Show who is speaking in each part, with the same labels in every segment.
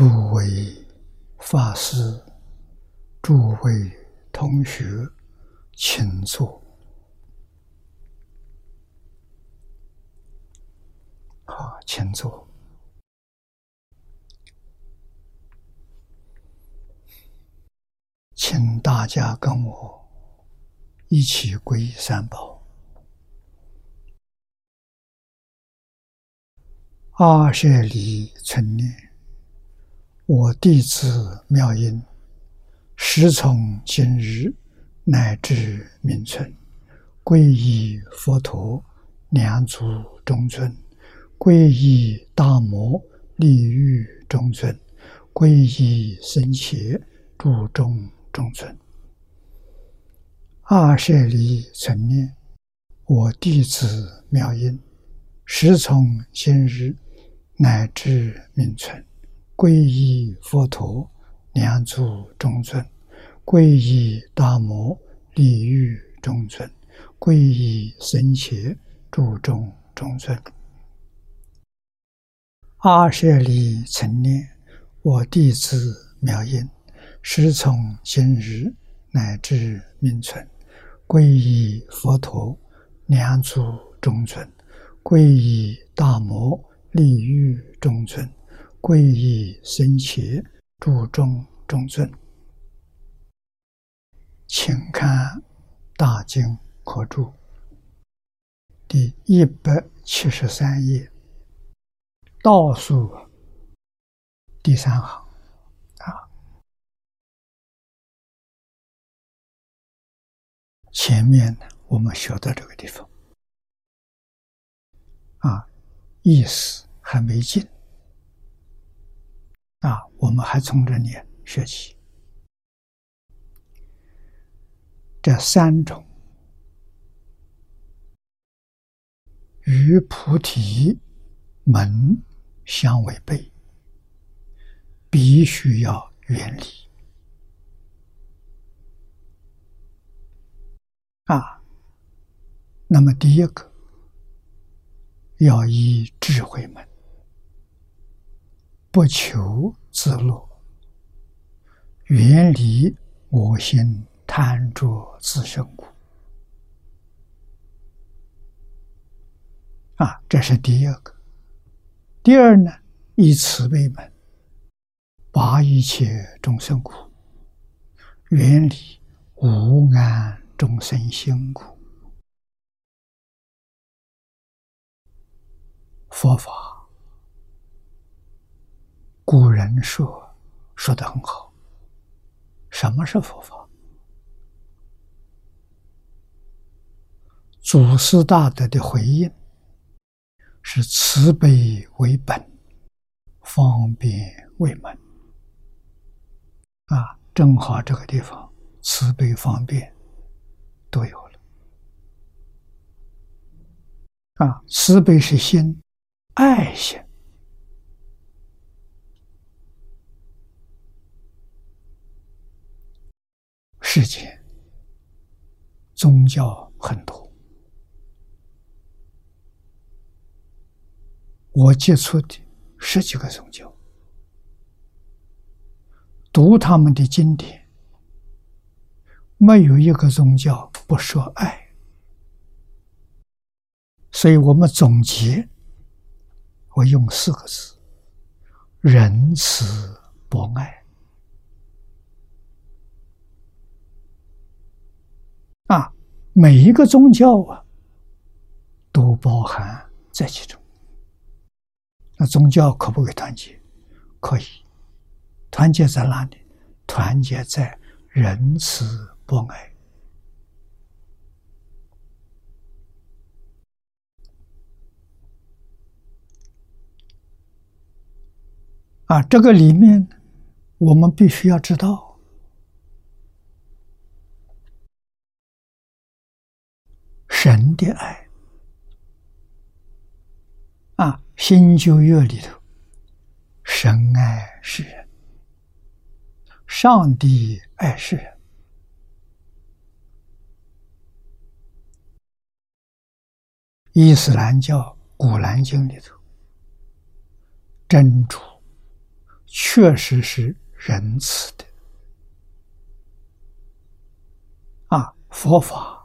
Speaker 1: 诸位法师、诸位同学，请坐。好，请坐。请大家跟我一起皈依三宝。阿舍离存念。我弟子妙音，时从今日乃至明存，皈依佛陀，两足中尊；皈依大摩利欲中尊；皈依僧伽注中中尊。二舍离成念，我弟子妙音，时从今日乃至明存。皈依佛陀，两足中尊；皈依大摩利欲中尊；皈依僧伽注中中尊。阿舍利成念，我弟子妙音，师从今日乃至明存，皈依佛陀，两足中尊；皈依大摩利欲中尊。皈依僧伽，注中中尊，请看《大经可注》第一百七十三页，倒数第三行。啊，前面呢我们学到这个地方。啊，意思还没尽。啊，我们还从这里学习这三种与菩提门相违背，必须要远离。啊，那么第一个要依智慧门。不求自乐，远离我心贪着自身苦。啊，这是第二个。第二呢，以慈悲门，拔一切众生苦，远离无安众生心苦。佛法。古人说说的很好，什么是佛法？祖师大德的回应是慈悲为本，方便为门。啊，正好这个地方慈悲方便都有了。啊，慈悲是心，爱心。世界宗教很多，我接触的十几个宗教，读他们的经典，没有一个宗教不说爱，所以我们总结，我用四个字：仁慈博爱。啊，每一个宗教啊，都包含在其中。那宗教可不可以团结？可以，团结在哪里？团结在仁慈博爱。啊，这个里面我们必须要知道。神的爱啊，新旧约里头，神爱世人，上帝爱世人。伊斯兰教古兰经里头，真主确实是仁慈的啊！佛法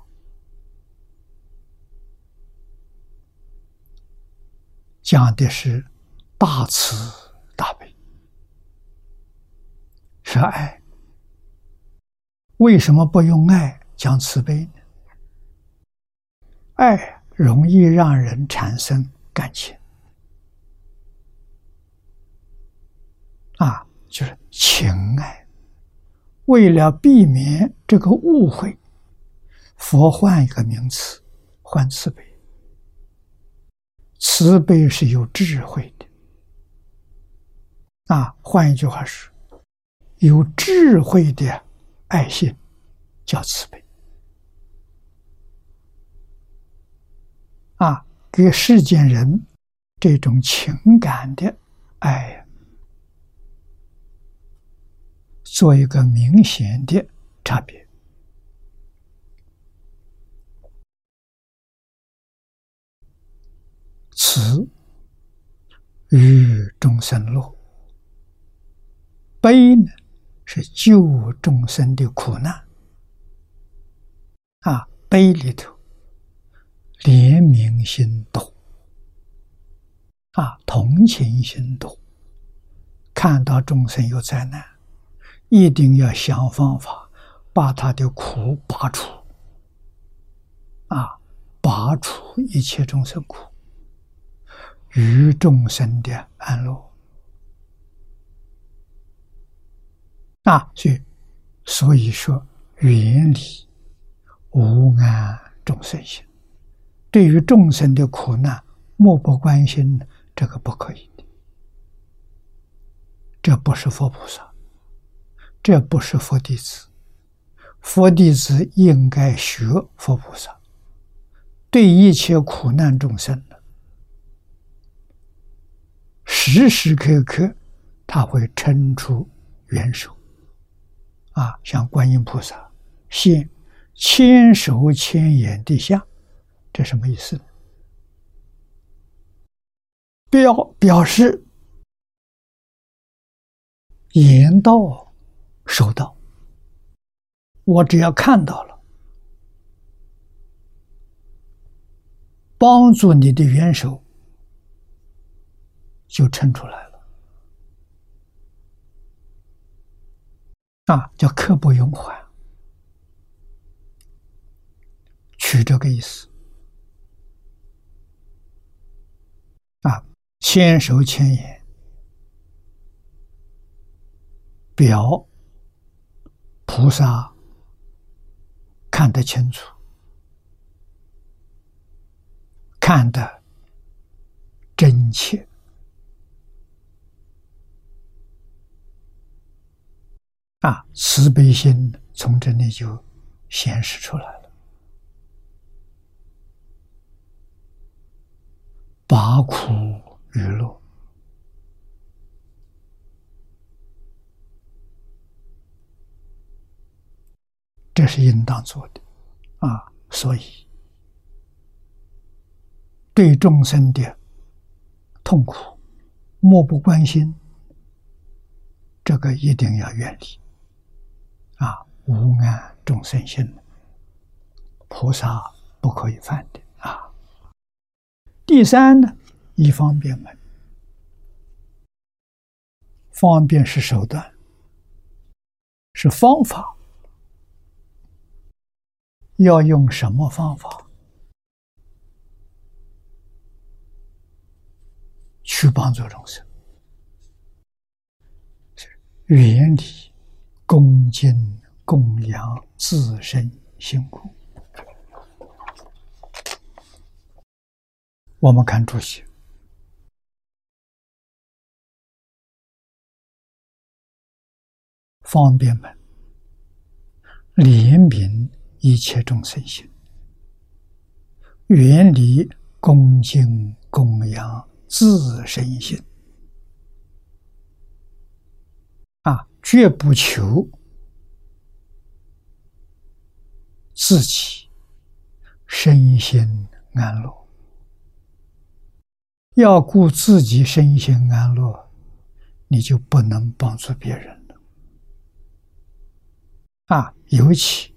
Speaker 1: 讲的是大慈大悲，是爱。为什么不用爱讲慈悲呢？爱容易让人产生感情。啊，就是情爱。为了避免这个误会，佛换一个名词，换慈悲。慈悲是有智慧的。啊，换一句话说，有智慧的爱心叫慈悲。啊，给世间人这种情感的爱。做一个明显的差别，慈与众生乐，悲呢是救众生的苦难。啊，悲里头怜悯心多，啊，同情心多，看到众生有灾难。一定要想方法把他的苦拔除，啊，拔除一切众生苦，于众生的安乐，那，所以所以说远离无安众生心，对于众生的苦难漠不关心，这个不可以的，这不是佛菩萨。这不是佛弟子，佛弟子应该学佛菩萨，对一切苦难众生时时刻刻他会伸出援手，啊，像观音菩萨现千手千眼的下，这什么意思？表表示言道。收到，我只要看到了，帮助你的元首就撑出来了，啊，叫刻不容缓，取这个意思，啊，千手千眼，表。菩萨看得清楚，看得真切啊！慈悲心从这里就显示出来了，拔苦与乐。这是应当做的，啊，所以对众生的痛苦漠不关心，这个一定要远离，啊，无安众生心，菩萨不可以犯的啊。第三呢，一方便门，方便是手段，是方法。要用什么方法去帮助众生？远离恭敬供养自身辛苦。我们看主席方便门怜悯。一切众生心，远离恭敬供养自身心，啊，绝不求自己身心安乐，要顾自己身心安乐，你就不能帮助别人了。啊，尤其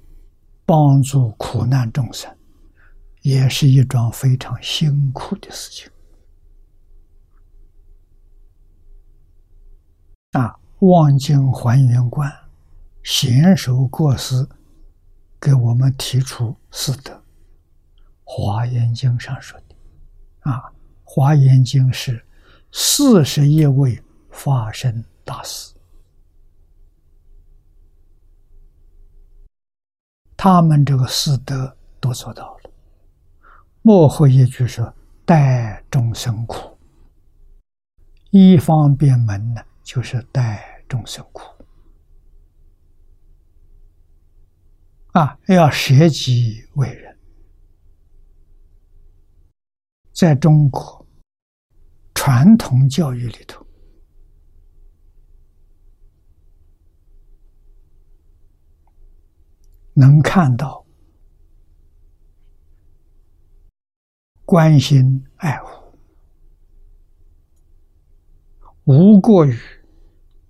Speaker 1: 帮助苦难众生，也是一桩非常辛苦的事情。啊，望京还原观贤首过世，给我们提出四德，《华严经》上说的。啊，《华严经》是四十一位发生大师，他们这个四德都做到了。幕后一句说：“待众生苦。”一方便门呢，就是待众生苦。啊，要舍己为人。在中国传统教育里头，能看到关心爱护，无过于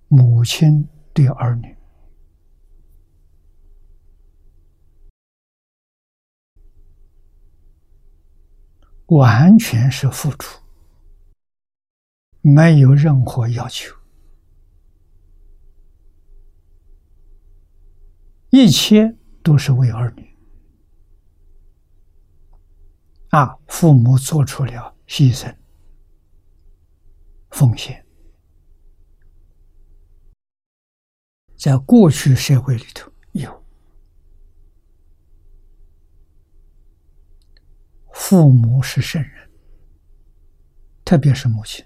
Speaker 1: 母亲对儿女。完全是付出，没有任何要求，一切都是为儿女。啊，父母做出了牺牲、奉献，在过去社会里头有。父母是圣人，特别是母亲，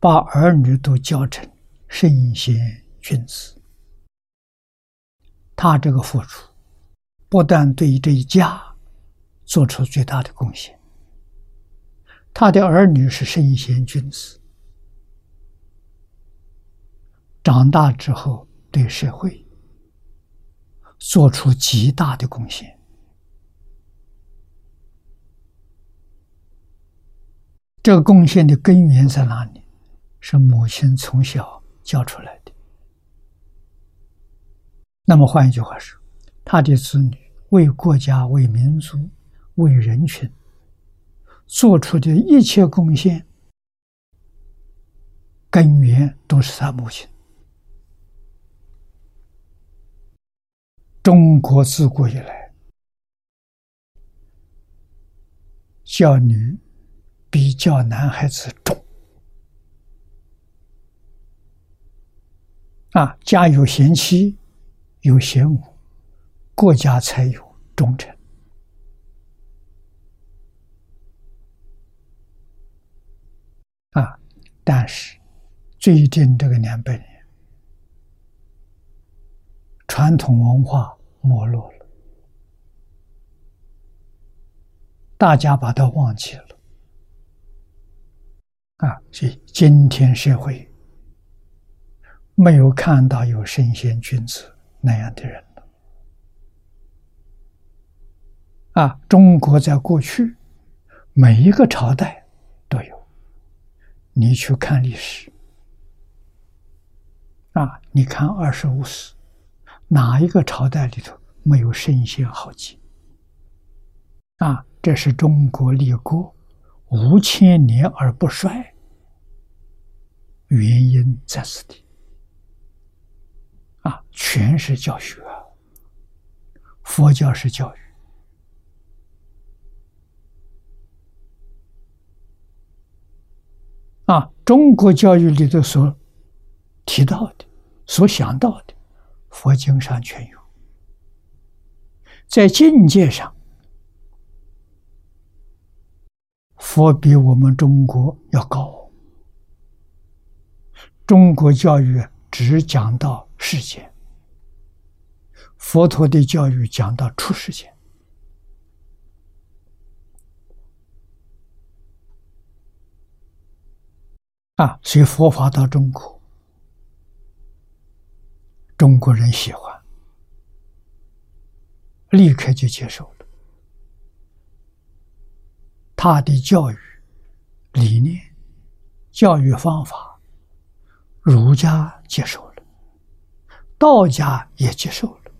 Speaker 1: 把儿女都教成圣贤君子。他这个付出，不但对这一家做出最大的贡献，他的儿女是圣贤君子，长大之后对社会做出极大的贡献。这个贡献的根源在哪里？是母亲从小教出来的。那么换一句话说，他的子女为国家、为民族、为人群做出的一切贡献，根源都是他母亲。中国自古以来，教女。比教男孩子重啊，家有贤妻，有贤母，国家才有忠臣啊。但是最近这个两百年，传统文化没落了，大家把它忘记了。啊，所以今天社会没有看到有圣贤君子那样的人了。啊，中国在过去每一个朝代都有，你去看历史，啊，你看二十五史，哪一个朝代里头没有圣贤好迹？啊，这是中国立国五千年而不衰。原因在此地啊，全是教学。佛教是教育啊，中国教育里头所提到的、所想到的，佛经上全有。在境界上，佛比我们中国要高。中国教育只讲到世间，佛陀的教育讲到出世间。啊，所以佛法到中国，中国人喜欢，立刻就接受了。他的教育理念教育方法，儒家接受了，道家也接受了。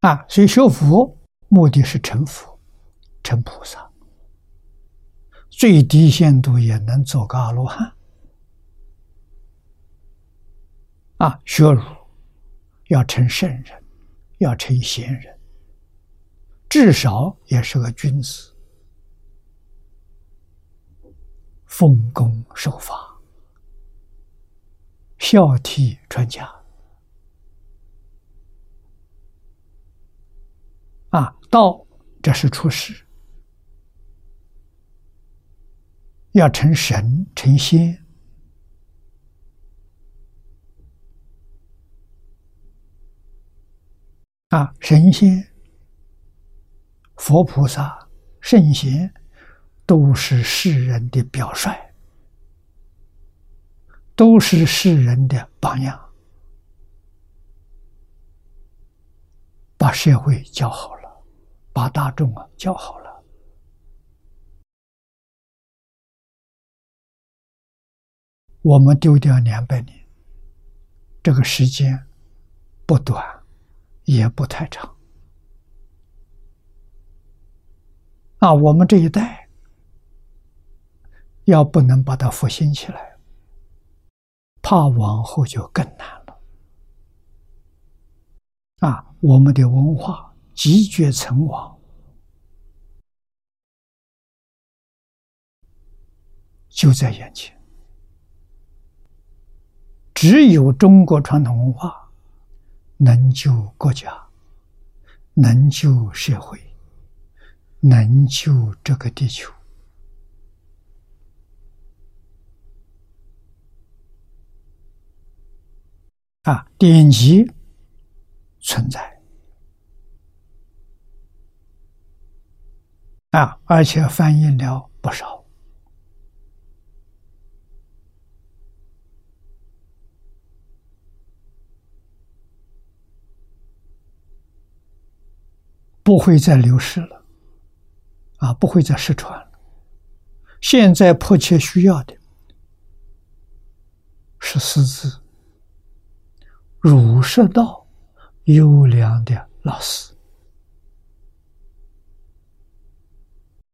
Speaker 1: 啊，所以学佛目的是成佛、成菩萨，最低限度也能做个阿罗汉。啊，学儒要成圣人，要成贤人，至少也是个君子，奉公守法，孝悌传家。啊，道这是出世，要成神成仙。啊，神仙、佛菩萨、圣贤，都是世人的表率，都是世人的榜样，把社会教好了，把大众啊教好了。我们丢掉两百年，这个时间不短。也不太长啊！我们这一代要不能把它复兴起来，怕往后就更难了啊！我们的文化积绝成亡，就在眼前。只有中国传统文化。能救国家，能救社会，能救这个地球啊！典籍存在啊，而且翻译了不少。不会再流失了，啊，不会再失传了。现在迫切需要的是师资，儒释道优良的老师。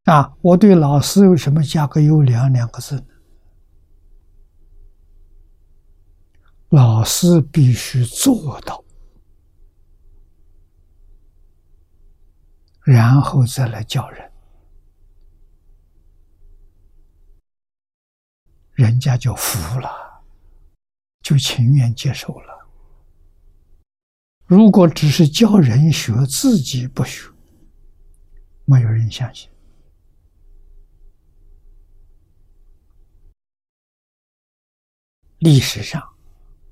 Speaker 1: 啊，我对老师为什么加个“优良”两个字呢？老师必须做到。然后再来教人，人家就服了，就情愿接受了。如果只是教人学，自己不学，没有人相信。历史上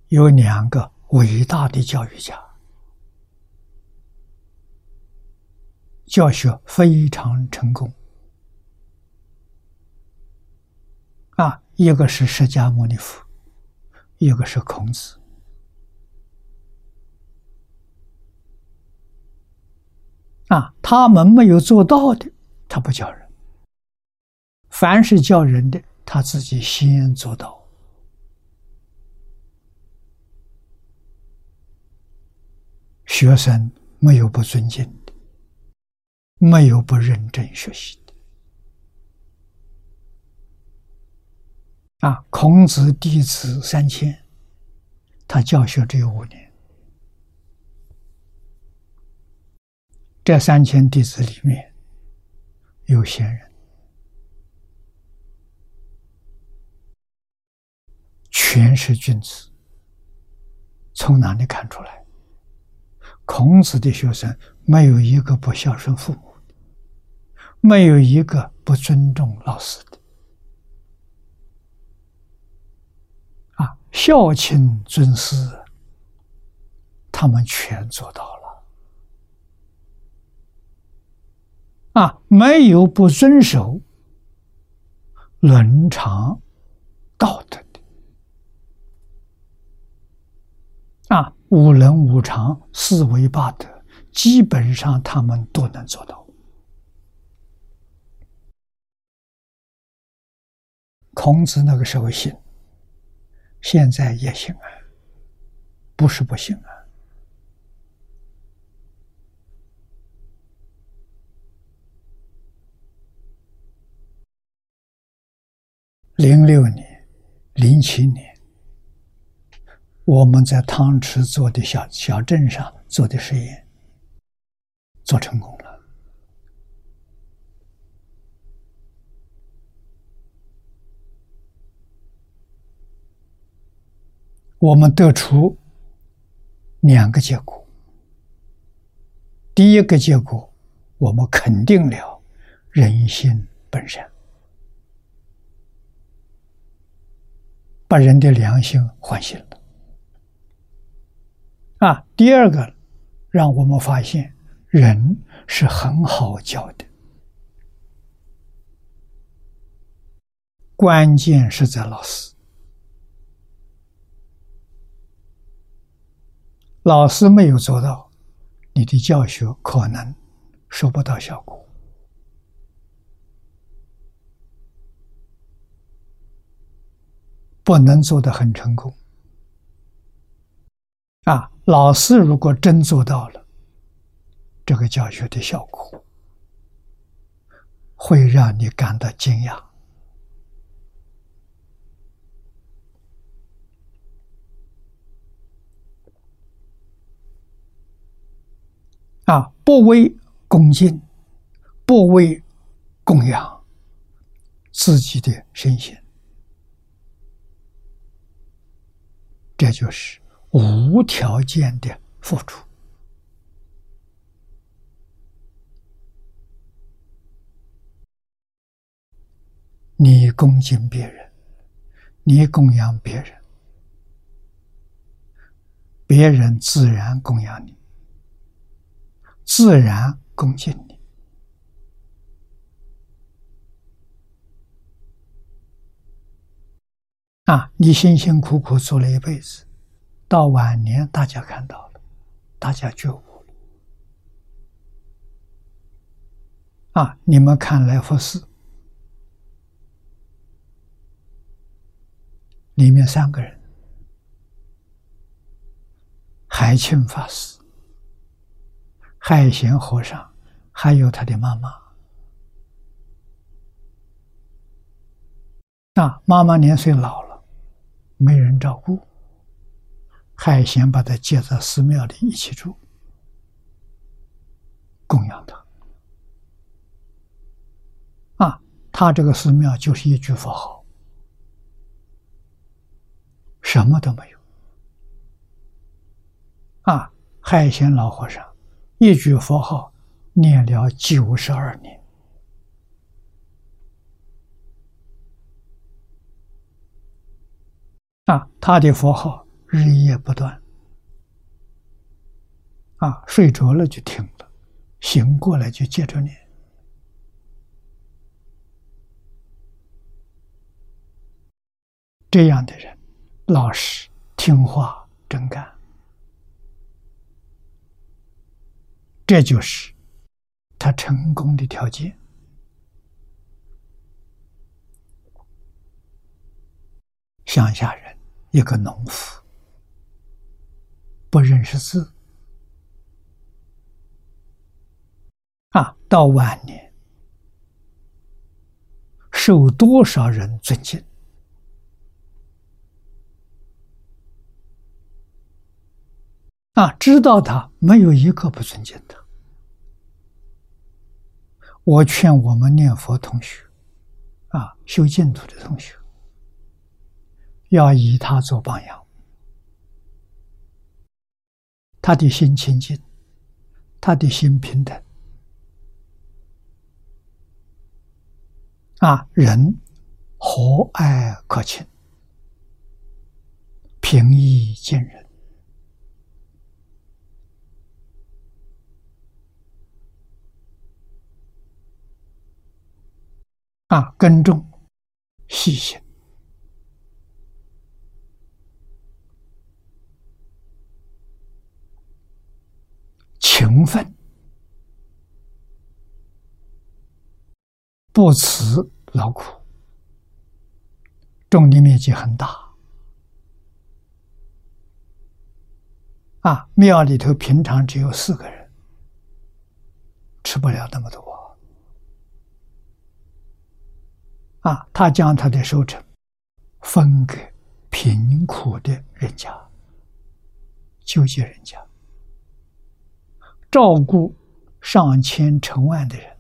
Speaker 1: 有两个伟大的教育家。教学非常成功，啊，一个是释迦牟尼佛，一个是孔子，啊，他们没有做到的，他不教人；凡是教人的，他自己先做到，学生没有不尊敬。没有不认真学习的啊！孔子弟子三千，他教学只有五年。这三千弟子里面有贤人，全是君子。从哪里看出来？孔子的学生没有一个不孝顺父母。没有一个不尊重老师的。啊，孝亲尊师，他们全做到了。啊，没有不遵守伦常道德的。啊，五伦五常、四维八德，基本上他们都能做到。孔子那个时候信，现在也信啊，不是不信啊。零六年、零七年，我们在汤池做的小小镇上做的实验，做成功了。我们得出两个结果。第一个结果，我们肯定了人性本善，把人的良心唤醒了。啊，第二个，让我们发现人是很好教的，关键是在老师。老师没有做到，你的教学可能收不到效果，不能做得很成功。啊，老师如果真做到了，这个教学的效果会让你感到惊讶。啊，不为恭敬，不为供养自己的身心，这就是无条件的付出。你恭敬别人，你供养别人，别人自然供养你。自然恭敬你啊！你辛辛苦苦做了一辈子，到晚年大家看到了，大家觉悟了啊！你们看来福寺里面三个人，海清法师。海贤和尚，还有他的妈妈。啊，妈妈年岁老了，没人照顾。海贤把他接到寺庙里一起住，供养他。啊，他这个寺庙就是一句佛号，什么都没有。啊，海贤老和尚。一句佛号念了九十二年，啊，他的佛号日夜不断，啊，睡着了就停了，醒过来就接着念。这样的人，老实、听话、真干。这就是他成功的条件。乡下人，一个农夫，不认识字，啊，到晚年受多少人尊敬？啊，知道他没有一个不尊敬他。我劝我们念佛同学，啊，修净土的同学，要以他做榜样。他的心清净，他的心平等，啊，人和蔼可亲，平易近人。啊，耕种、细心、勤奋、不辞劳苦，种地面积很大，啊，庙里头平常只有四个人，吃不了那么多，啊，他将他的收成分给贫苦的人家、救济人家，照顾上千成万的人，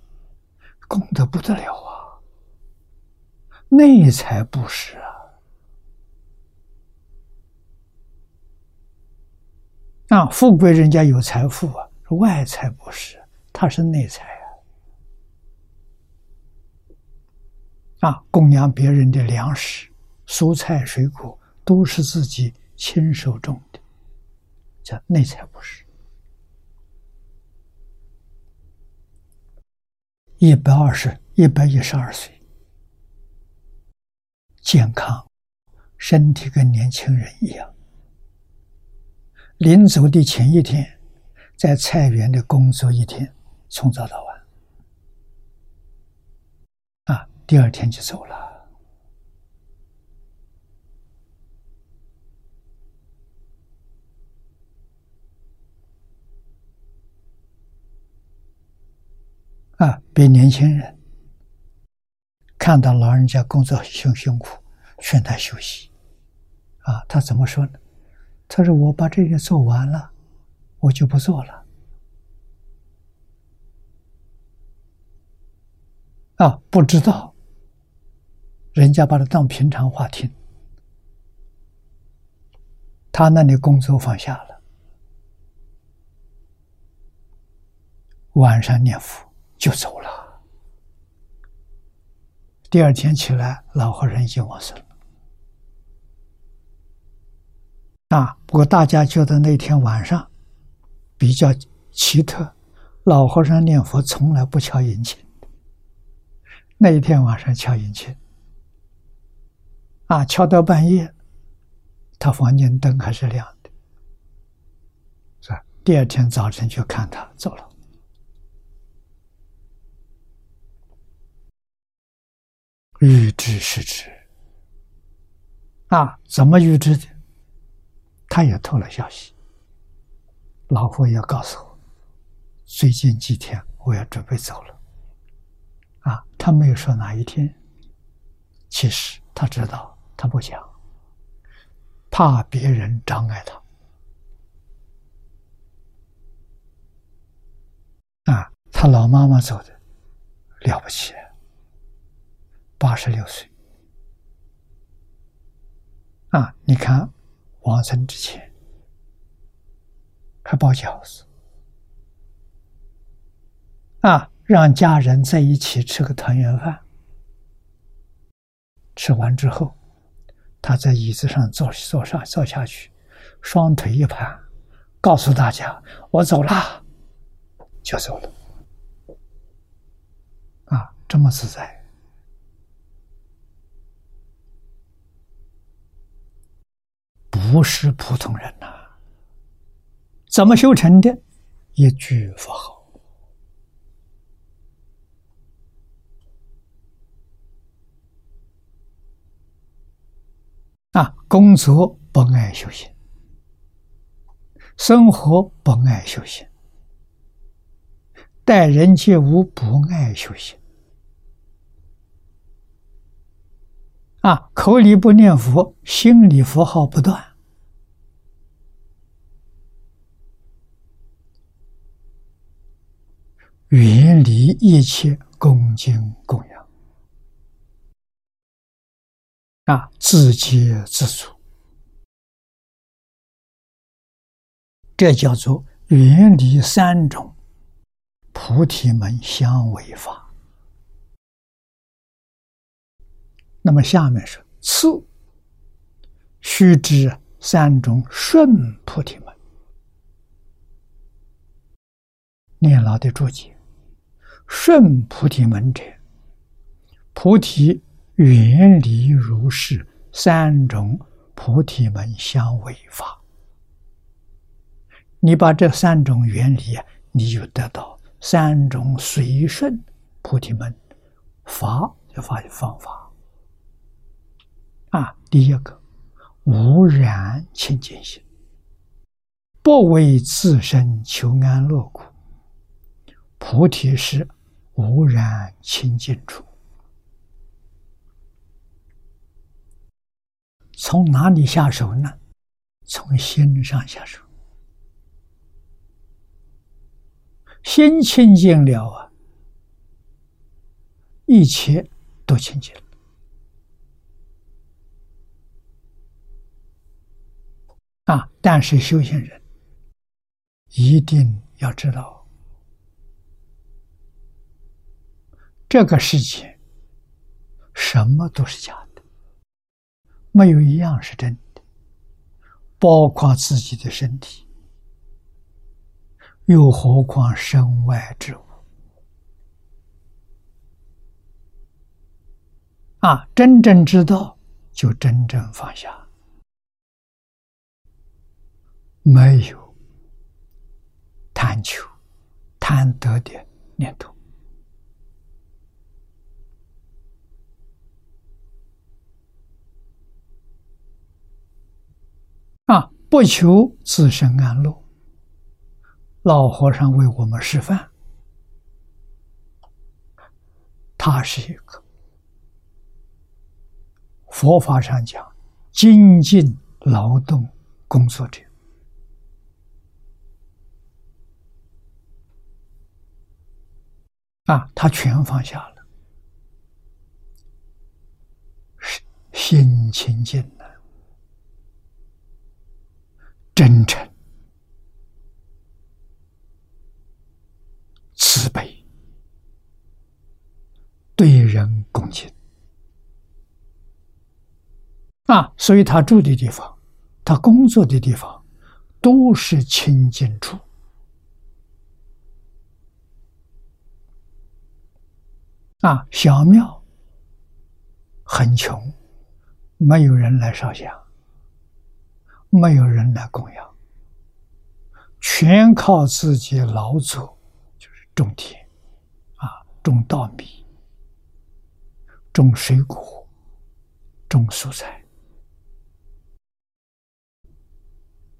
Speaker 1: 功德不得了啊！内财布施啊！啊，富贵人家有财富啊，外财不是，他是内财啊！供养别人的粮食、蔬菜、水果都是自己亲手种的，叫内财不是。一百二十一百一十二岁。健康，身体跟年轻人一样。临走的前一天，在菜园的工作一天，从早到晚。啊，第二天就走了。啊，比年轻人。看到老人家工作辛辛苦，劝他休息。啊，他怎么说呢？他说：“我把这个做完了，我就不做了。”啊，不知道，人家把他当平常话听。他那里工作放下了，晚上念佛就走了。第二天起来，老和尚已经往生了。啊，不过大家觉得那天晚上比较奇特，老和尚念佛从来不敲银磬，那一天晚上敲银磬，啊，敲到半夜，他房间灯还是亮的，是吧？第二天早晨去看他走了。预知是知啊？怎么预知的？他也透了消息。老佛爷告诉我，最近几天我要准备走了。啊，他没有说哪一天。其实他知道，他不讲，怕别人障碍他。啊，他老妈妈走的了不起。八十六岁啊！你看，往生之前还包饺子啊，让家人在一起吃个团圆饭。吃完之后，他在椅子上坐坐上坐下去，双腿一盘，告诉大家：“我走了，就走了。”啊，这么自在。不是普通人呐！怎么修成的？一句佛号啊！工作不爱修行，生活不爱修行，待人接物不爱修行啊！口里不念佛，心里佛号不断。远离一切恭敬供养，啊，自给自足，这叫做远离三种菩提门相违法。那么下面是次，须知三种顺菩提门，念老的注解。顺菩提门者，菩提远离如是三种菩提门相违法。你把这三种原理啊，你就得到三种随顺菩提门法，就法方法啊，第一个无染清净心，不为自身求安乐苦。菩提是无染清净处。从哪里下手呢？从心上下手。心清净了啊，一切都清净了。啊！但是修行人一定要知道，这个世界什么都是假的，没有一样是真的，包括自己的身体，又何况身外之物？啊！真正知道，就真正放下。没有贪求、贪得的念头啊！不求自身安乐，老和尚为我们示范，他是一个佛法上讲精进劳动工作者。啊，他全放下了，心清净了，真诚、慈悲，对人恭敬。啊，所以他住的地方，他工作的地方，都是清净处。啊，小庙很穷，没有人来烧香，没有人来供养，全靠自己劳作，就是种田，啊，种稻米，种水果，种蔬菜，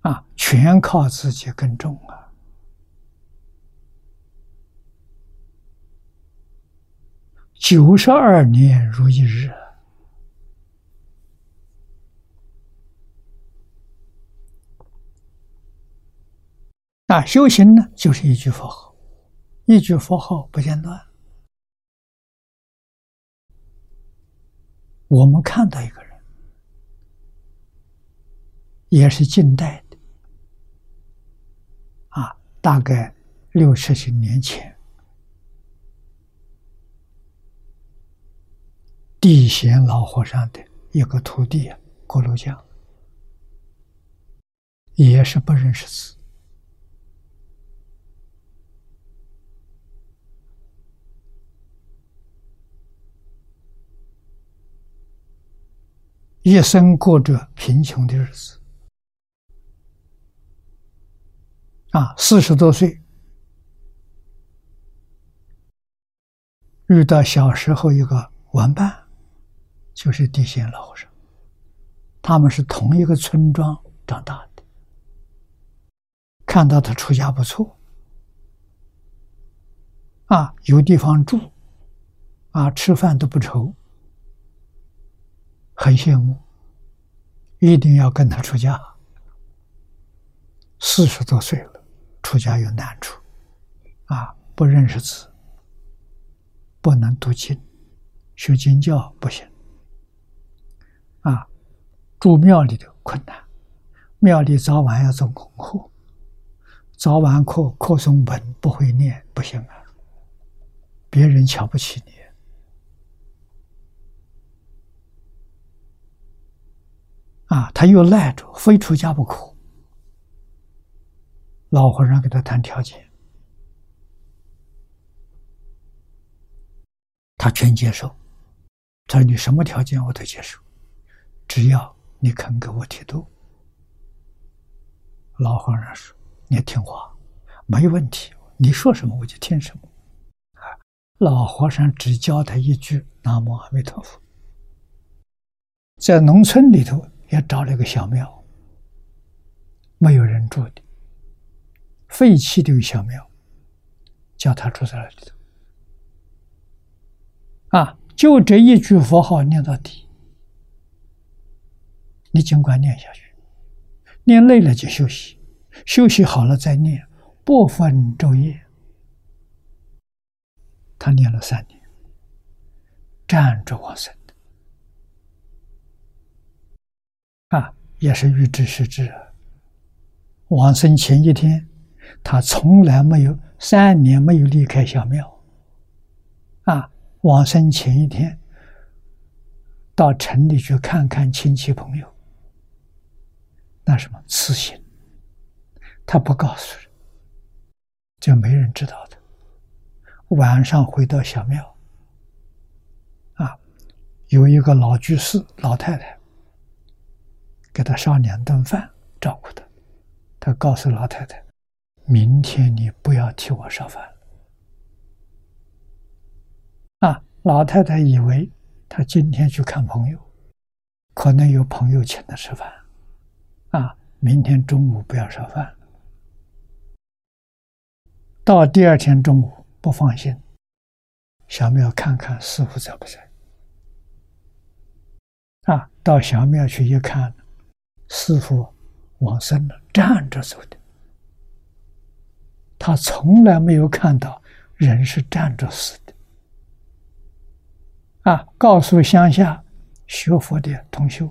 Speaker 1: 啊，全靠自己耕种啊。九十二年如一日。啊！修行呢，就是一句佛号，一句佛号不间断。我们看到一个人，也是近代的啊，大概六七十年前。地贤老和尚的一个徒弟郭罗江，也是不认识字，一生过着贫穷的日子，啊，四十多岁遇到小时候一个玩伴。就是地仙老和尚，他们是同一个村庄长大的。看到他出家不错，啊，有地方住，啊，吃饭都不愁，很羡慕，一定要跟他出家。四十多岁了，出家有难处，啊，不认识字，不能读经，学经教不行。啊，住庙里的困难，庙里早晚要做功课，早晚课课诵本不会念不行啊，别人瞧不起你，啊，他又赖着，非出家不可。老和尚给他谈条件，他全接受，他说你什么条件我都接受。只要你肯给我剃度，老和尚说：“你听话，没问题。你说什么我就听什么。”啊，老和尚只教他一句“南无阿弥陀佛”，在农村里头也找了一个小庙，没有人住的，废弃的一个小庙，叫他住在那里。啊，就这一句佛号念到底，你尽管念下去，念累了就休息，休息好了再念，不分昼夜。他念了三年，站着往生的，啊，也是预知时至。往生前一天，他从来没有三年没有离开小庙，啊，往生前一天，到城里去看看亲戚朋友，那什么慈心，他不告诉人，就没人知道的。晚上回到小庙，啊，有一个老居士老太太给他烧两顿饭，照顾他。他告诉老太太：“明天你不要替我烧饭。”啊，老太太以为他今天去看朋友，可能有朋友请他吃饭，啊，明天中午不要烧饭。到第二天中午。不放心，小庙看看师傅在不在。啊，到小庙去一看，师傅往生了，站着走的。他从来没有看到人是站着死的。啊，告诉乡下学佛的同修，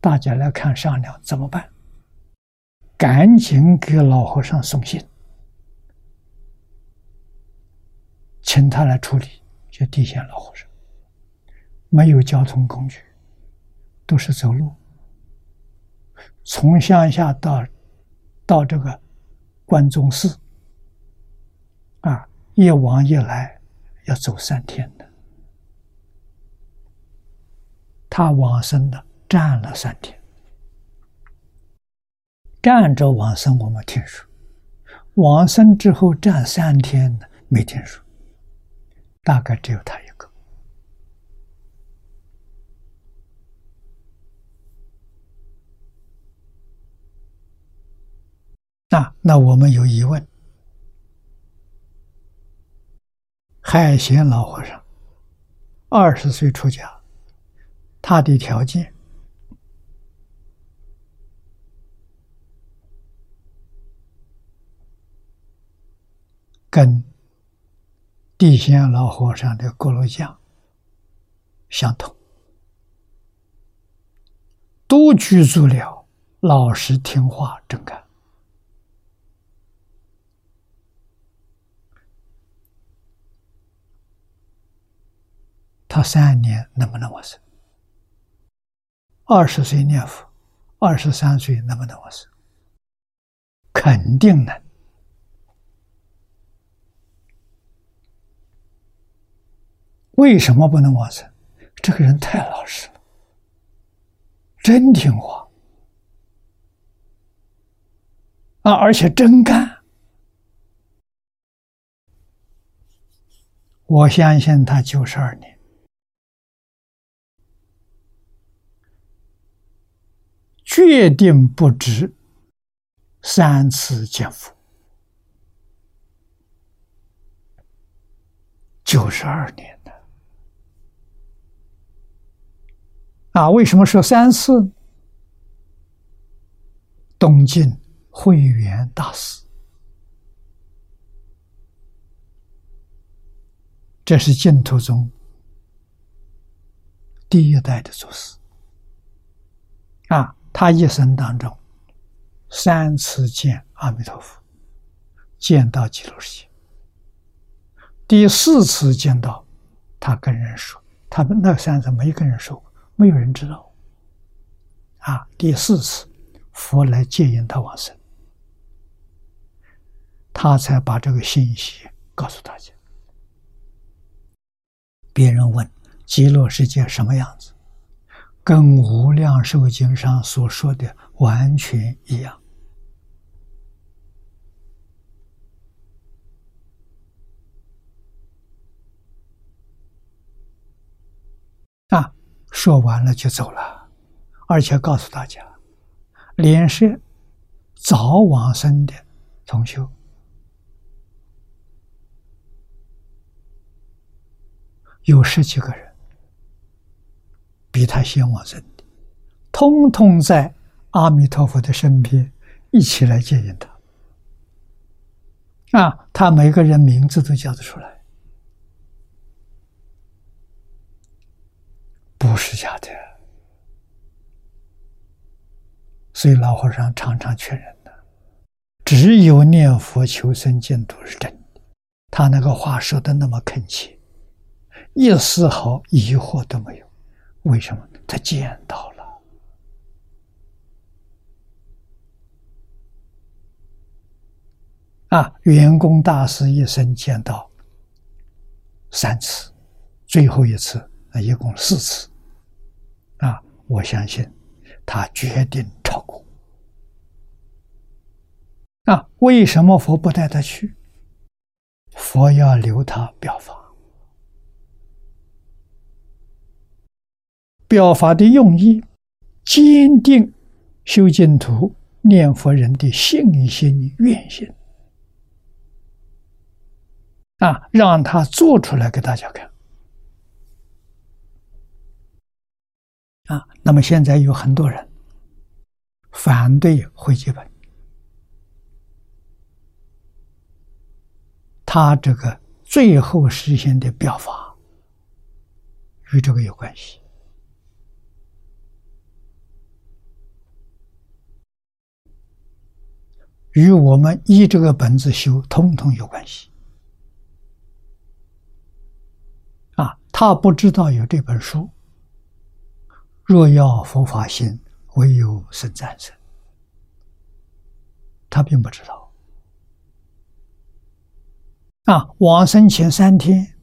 Speaker 1: 大家来看商量怎么办？赶紧给老和尚送信。请他来处理，就地县老和尚，没有交通工具，都是走路，从乡下到到这个关中寺，啊，一往一来要走三天的。他往生的站了三天，站着往生我们听说，往生之后站三天的没听说。大概只有他一个那那我们有疑问：海贤老和尚二十岁出家，他的条件跟。地仙老和尚的锅炉匠相同，都居住了，老实听话、正干。他三年能不能完成？二十岁念佛，二十三岁能不能完成？肯定能。为什么不能往生？这个人太老实了，真听话啊，而且真干。我相信他九十二年，决定不止三次见佛，九十二年。啊，为什么说三次？东晋慧远大师，这是净土宗第一代的祖师。啊，他一生当中三次见阿弥陀佛，见到极乐世界。第四次见到，他跟人说，他们那三次没跟人说过。没有人知道，啊！第四次，佛来接引他往生，他才把这个信息告诉大家。别人问极乐世界什么样子，跟《无量寿经》上所说的完全一样，啊！说完了就走了，而且告诉大家，连是早往生的同修有十几个人，比他先往生的，通通在阿弥陀佛的身边一起来接引他。啊，他每个人名字都叫得出来，不是假的。所以老和尚常常劝人的，只有念佛求生净土是真的。他那个话说的那么恳切，一丝毫疑惑都没有。为什么？他见到了。啊，圆工大师一生见到三次，最后一次啊，一共四次。啊，我相信他决定超过。啊，为什么佛不带他去？佛要留他表法，表法的用意，坚定修净土念佛人的信心愿心。啊，让他做出来给大家看。啊，那么现在有很多人反对会集本，他这个最后实现的表法与这个有关系，与我们依这个本子修，通通有关系。啊他不知道有这本书。若要佛法行，唯有生战胜。他并不知道。啊，往生前三天，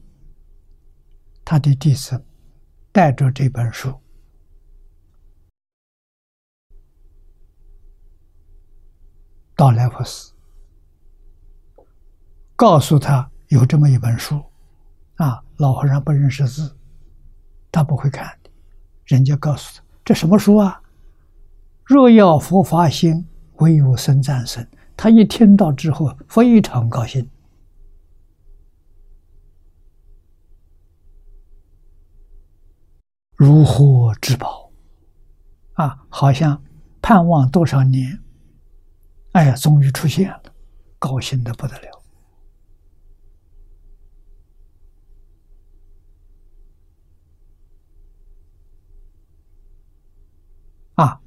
Speaker 1: 他的弟子带着这本书到来佛寺，告诉他有这么一本书。啊，老和尚不认识字，他不会看的。人家告诉他：“这什么书啊？”若要佛法心，唯有生战胜。他一听到之后，非常高兴，如获至宝啊！好像盼望多少年，哎呀，终于出现了，高兴的不得了。啊，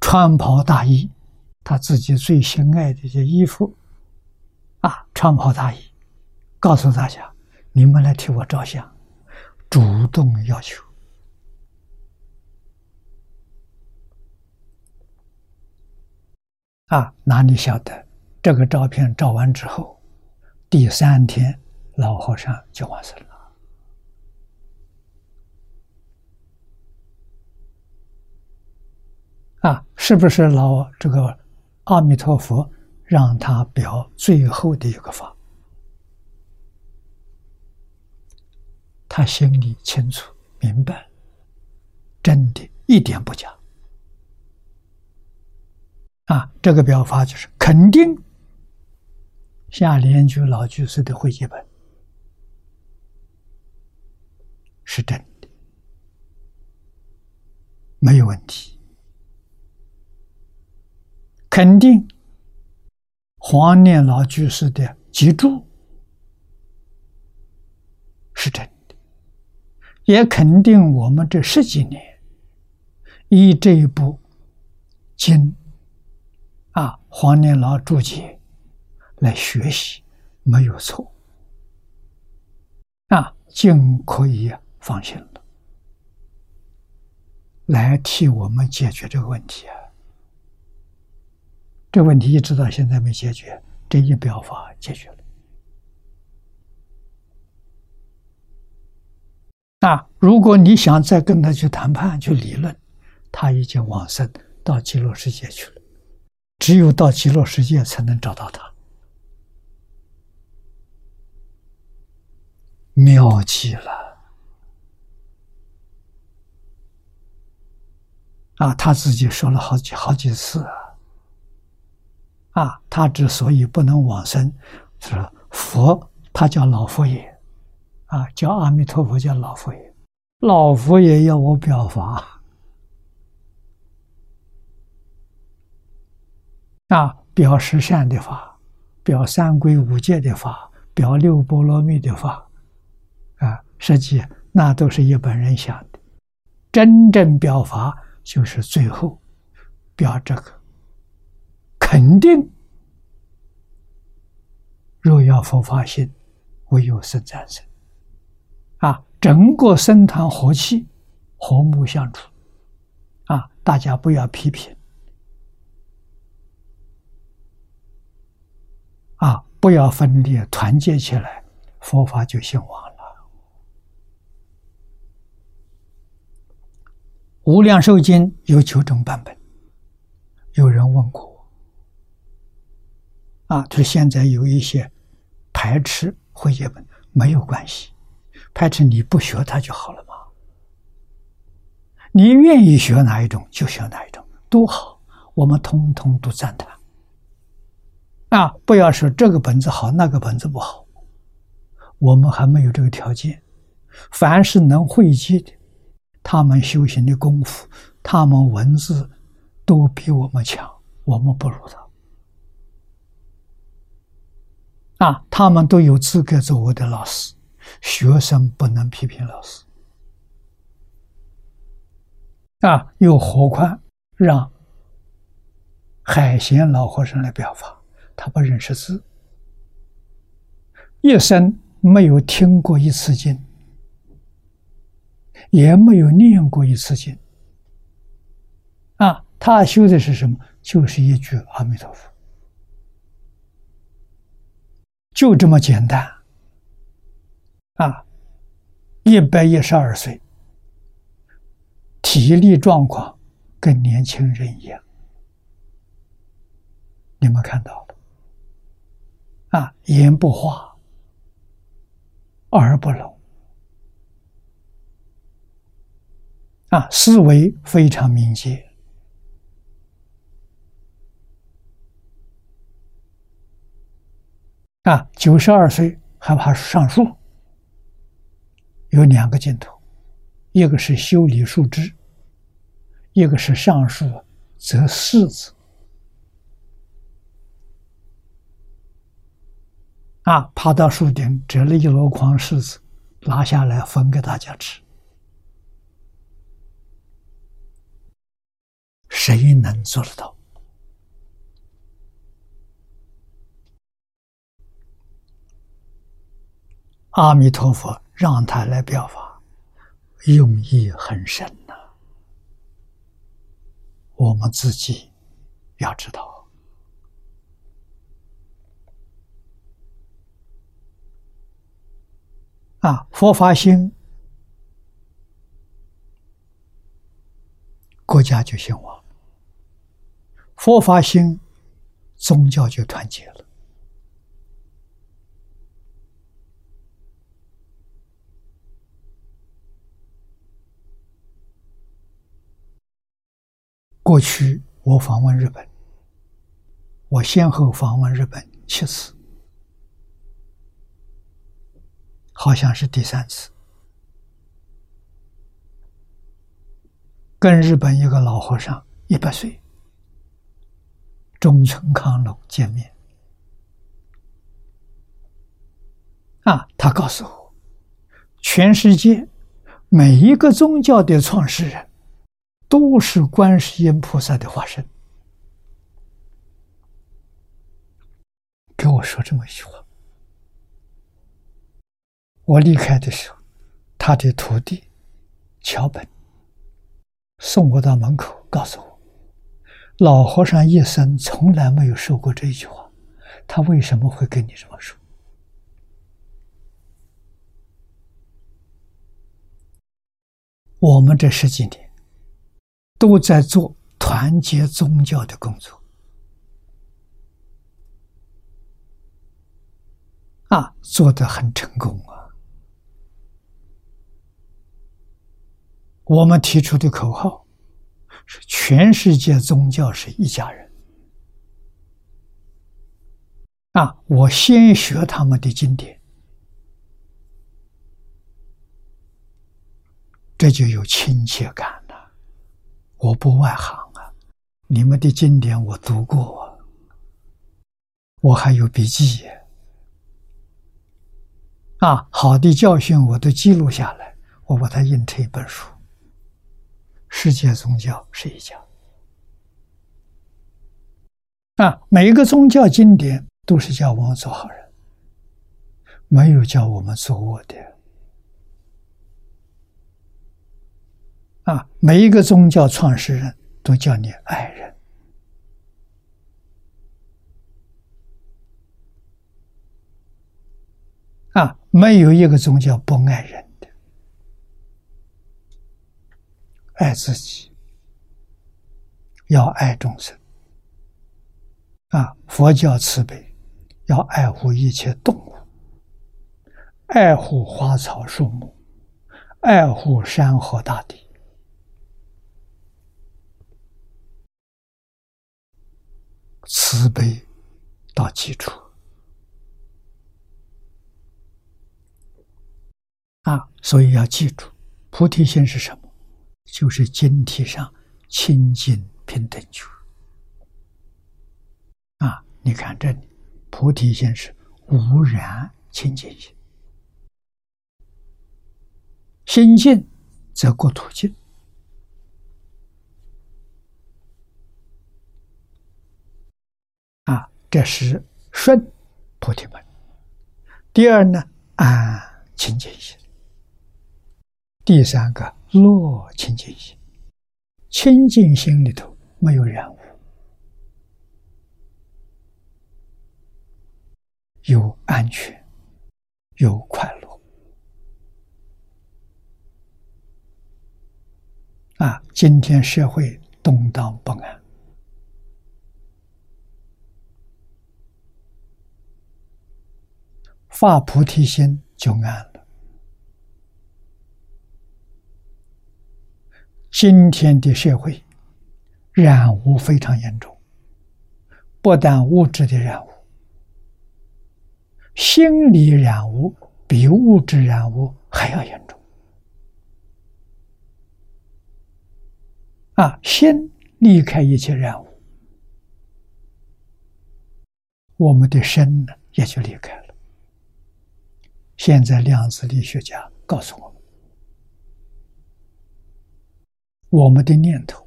Speaker 1: 穿袍大衣，他自己最心爱的这衣服，啊，穿袍大衣，告诉大家，你们来替我照相，主动要求。啊，哪里晓得这个照片照完之后，第三天老和尚就完生了。啊，是不是老这个阿弥陀佛让他表最后的一个法？他心里清楚明白，真的一点不假。啊，这个表法就是肯定夏莲居老居士的会集本是真的，没有问题。肯定黄念老居士的脊柱是真的，也肯定我们这十几年以这一部经黄念老注解来学习没有错啊，尽可以放心了，来替我们解决这个问题啊。这问题一直到现在没解决，这一表法解决了。那如果你想再跟他去谈判、去理论，他已经往生到极乐世界去了。只有到极乐世界才能找到他，妙极了。啊，他自己说了好几好几次啊。啊，他之所以不能往生，是佛，他叫老佛爷，啊，叫阿弥陀佛，叫老佛爷。老佛爷要我表法，啊，表十善的法，表三归五戒的法，表六波罗蜜的法，啊，实际那都是一般人想的。真正表法就是最后表这个，肯定若要佛法心，唯有生战胜。啊。整个僧团和气，和睦相处，啊，大家不要批评，啊，不要分裂，团结起来，佛法就兴旺了。无量寿经有九种版本，有人问过我，啊，就现在有一些排斥会解本，没有关系。排斥你不学它就好了吗？你愿意学哪一种就学哪一种，都好，我们通通都赞叹。啊，不要说这个本子好，那个本子不好，我们还没有这个条件。凡是能汇集的，他们修行的功夫，他们文字都比我们强，我们不如他。啊，他们都有资格做我的老师。学生不能批评老师啊！又何况让海贤老和尚来表法，他不认识字，一生没有听过一次经，也没有念过一次经啊！他修的是什么？就是一句阿弥陀佛，就这么简单。啊，一百一十二岁，体力状况跟年轻人一样，你们看到。啊，言不化，耳不聋，啊，思维非常敏捷，啊，九十二岁还怕上树。有两个镜头，一个是修理树枝，一个是上树折柿子。啊，爬到树顶折了一箩筐柿子，拿下来分给大家吃。谁能做得到？阿弥陀佛。让他来表法，用意很深呐。我们自己要知道啊，佛法兴，国家就兴旺；佛法兴，宗教就团结了。过去我访问日本，我先后访问日本七次，好像是第三次，跟日本一个老和尚一百岁，中村康隆见面，啊，他告诉我，全世界每一个宗教的创始人。都是观世音菩萨的化身，跟我说这么一句话。我离开的时候，他的徒弟桥本送我到门口，告诉我，老和尚一生从来没有说过这句话，他为什么会跟你这么说？我们这十几年。都在做团结宗教的工作，啊，做的很成功啊！我们提出的口号是全世界宗教是一家人。啊，我先学他们的经典，这就有亲切感了。我不外行啊，你们的经典我读过，我还有笔记。啊，好的教训我都记录下来，我把它印成一本书。世界宗教是一家。啊，每一个宗教经典。都是叫我们做好人，没有叫我们做恶的。啊，每一个宗教创始人都叫你爱人，啊，没有一个宗教不爱人的，爱自己，要爱众生。啊，佛教慈悲。要爱护一切动物，爱护花草树木，爱护山河大地，慈悲到基础啊！所以要记住，菩提心是什么？就是经体上清净平等觉啊！你看这里。菩提心是无染清净心，心净则国土净啊，这是顺菩提门。第二呢，安清净心；第三个落清净心。清净心里头没有染污。有安全，有快乐啊！今天社会动荡不安，发菩提心就安了。今天的社会染污非常严重，不但物质的染污。心理染污比物质染污还要严重啊！心离开一切染污，我们的身呢也就离开了。现在量子力学家告诉我们，我们的念头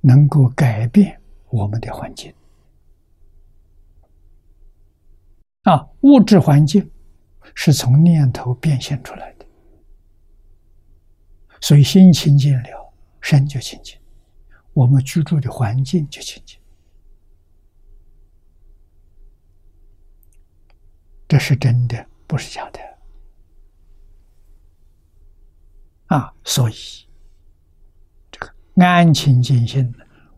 Speaker 1: 能够改变我们的环境。啊，物质环境是从念头变现出来的，所以心清净了，身就清净，我们居住的环境就清净。这是真的，不是假的。啊，所以安清净心，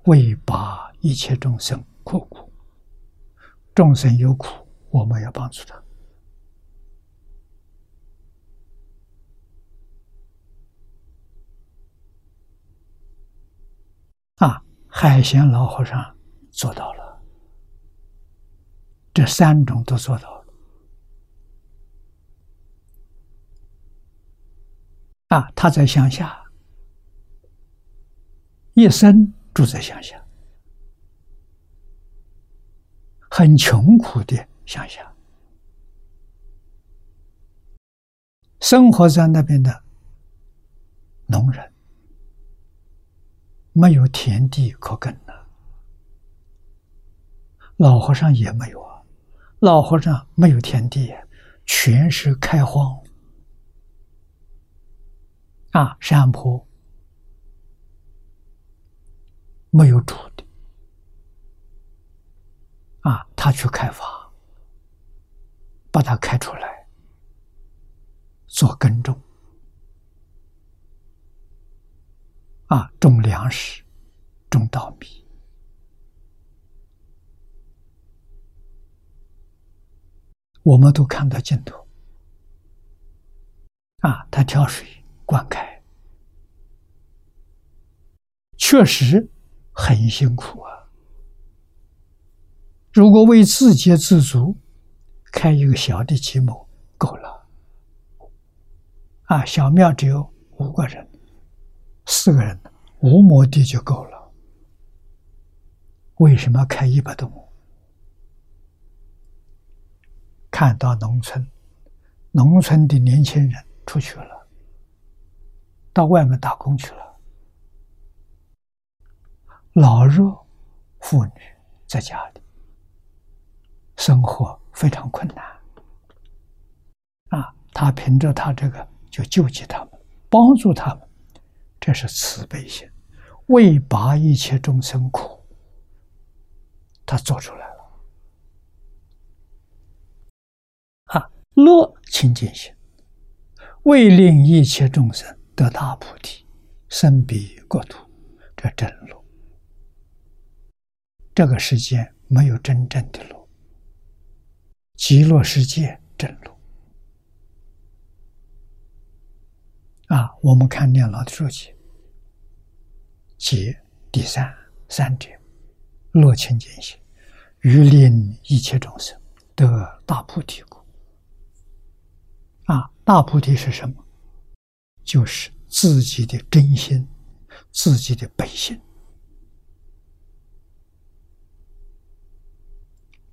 Speaker 1: 为拔一切众生苦苦，众生有苦。我们要帮助他啊！海贤老和尚做到了，这三种都做到了啊！他在乡下，一生住在乡下，很穷苦的。乡下，生活在那边的农人，没有田地可耕了。老和尚也没有啊，老和尚没有田地，全是开荒。啊，山坡。没有土的。啊，他去开发。把它开出来，做耕种，啊，种粮食，种稻米，我们都看到镜头，啊，他挑水灌溉，确实很辛苦啊。如果为自给自足，开一个小的鸡母够了。啊，小庙只有五个人、四个人，五亩地就够了。为什么开一百多亩？看到农村，农村的年轻人出去了，到外面打工去了，老弱妇女在家里。生活非常困难，啊，他凭着他这个就救济他们，帮助他们，这是慈悲心，为拔一切众生苦，他做出来了。啊，乐清净心，为令一切众生得大菩提，生彼国土，这真乐。这个世界没有真正的路。极乐世界正路啊！我们看念老的书籍，解第三三者，乐清净心，欲令一切众生得大菩提故。啊，大菩提是什么？就是自己的真心，自己的本心，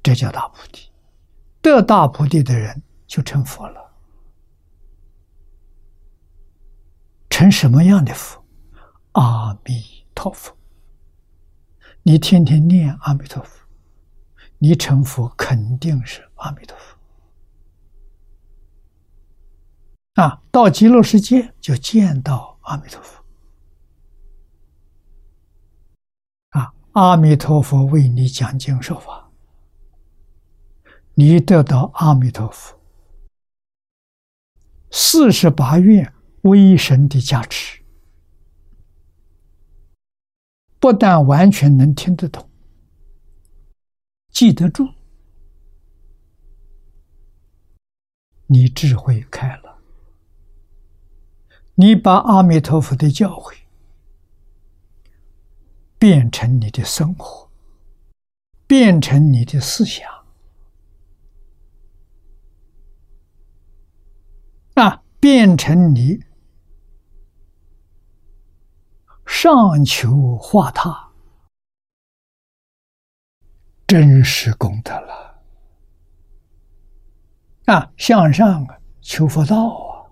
Speaker 1: 这叫大菩提。得大菩提的人就成佛了，成什么样的佛？阿弥陀佛。你天天念阿弥陀佛，你成佛肯定是阿弥陀佛。啊，到极乐世界就见到阿弥陀佛。啊，阿弥陀佛为你讲经说法。你得到阿弥陀佛。四十八愿威神的加持，不但完全能听得懂、记得住，你智慧开了，你把阿弥陀佛的教诲变成你的生活，变成你的思想。啊，变成你上求化他，真实功德了。啊，向上求佛道啊，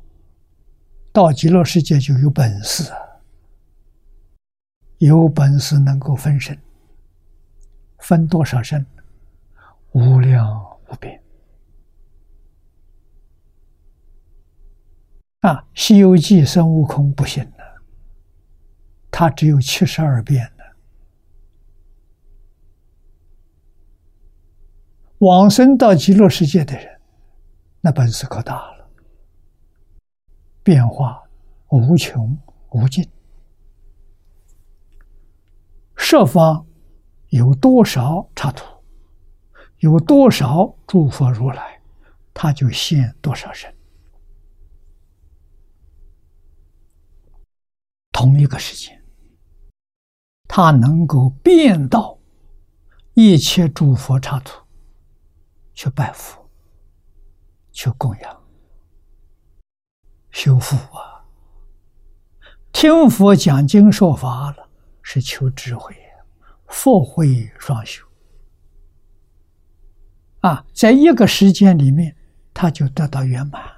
Speaker 1: 到极乐世界就有本事啊，有本事能够分身，分多少身？无量无边。啊，《西游记》孙悟空不行了，他只有七十二变的。往生到极乐世界的人，那本事可大了，变化无穷无尽。设方有多少插图，有多少诸佛如来，他就现多少身。同一个时间，他能够变到一切诸佛刹土去拜佛、去供养、修复啊！听佛讲经说法了，是求智慧，佛慧双修啊！在一个时间里面，他就得到圆满。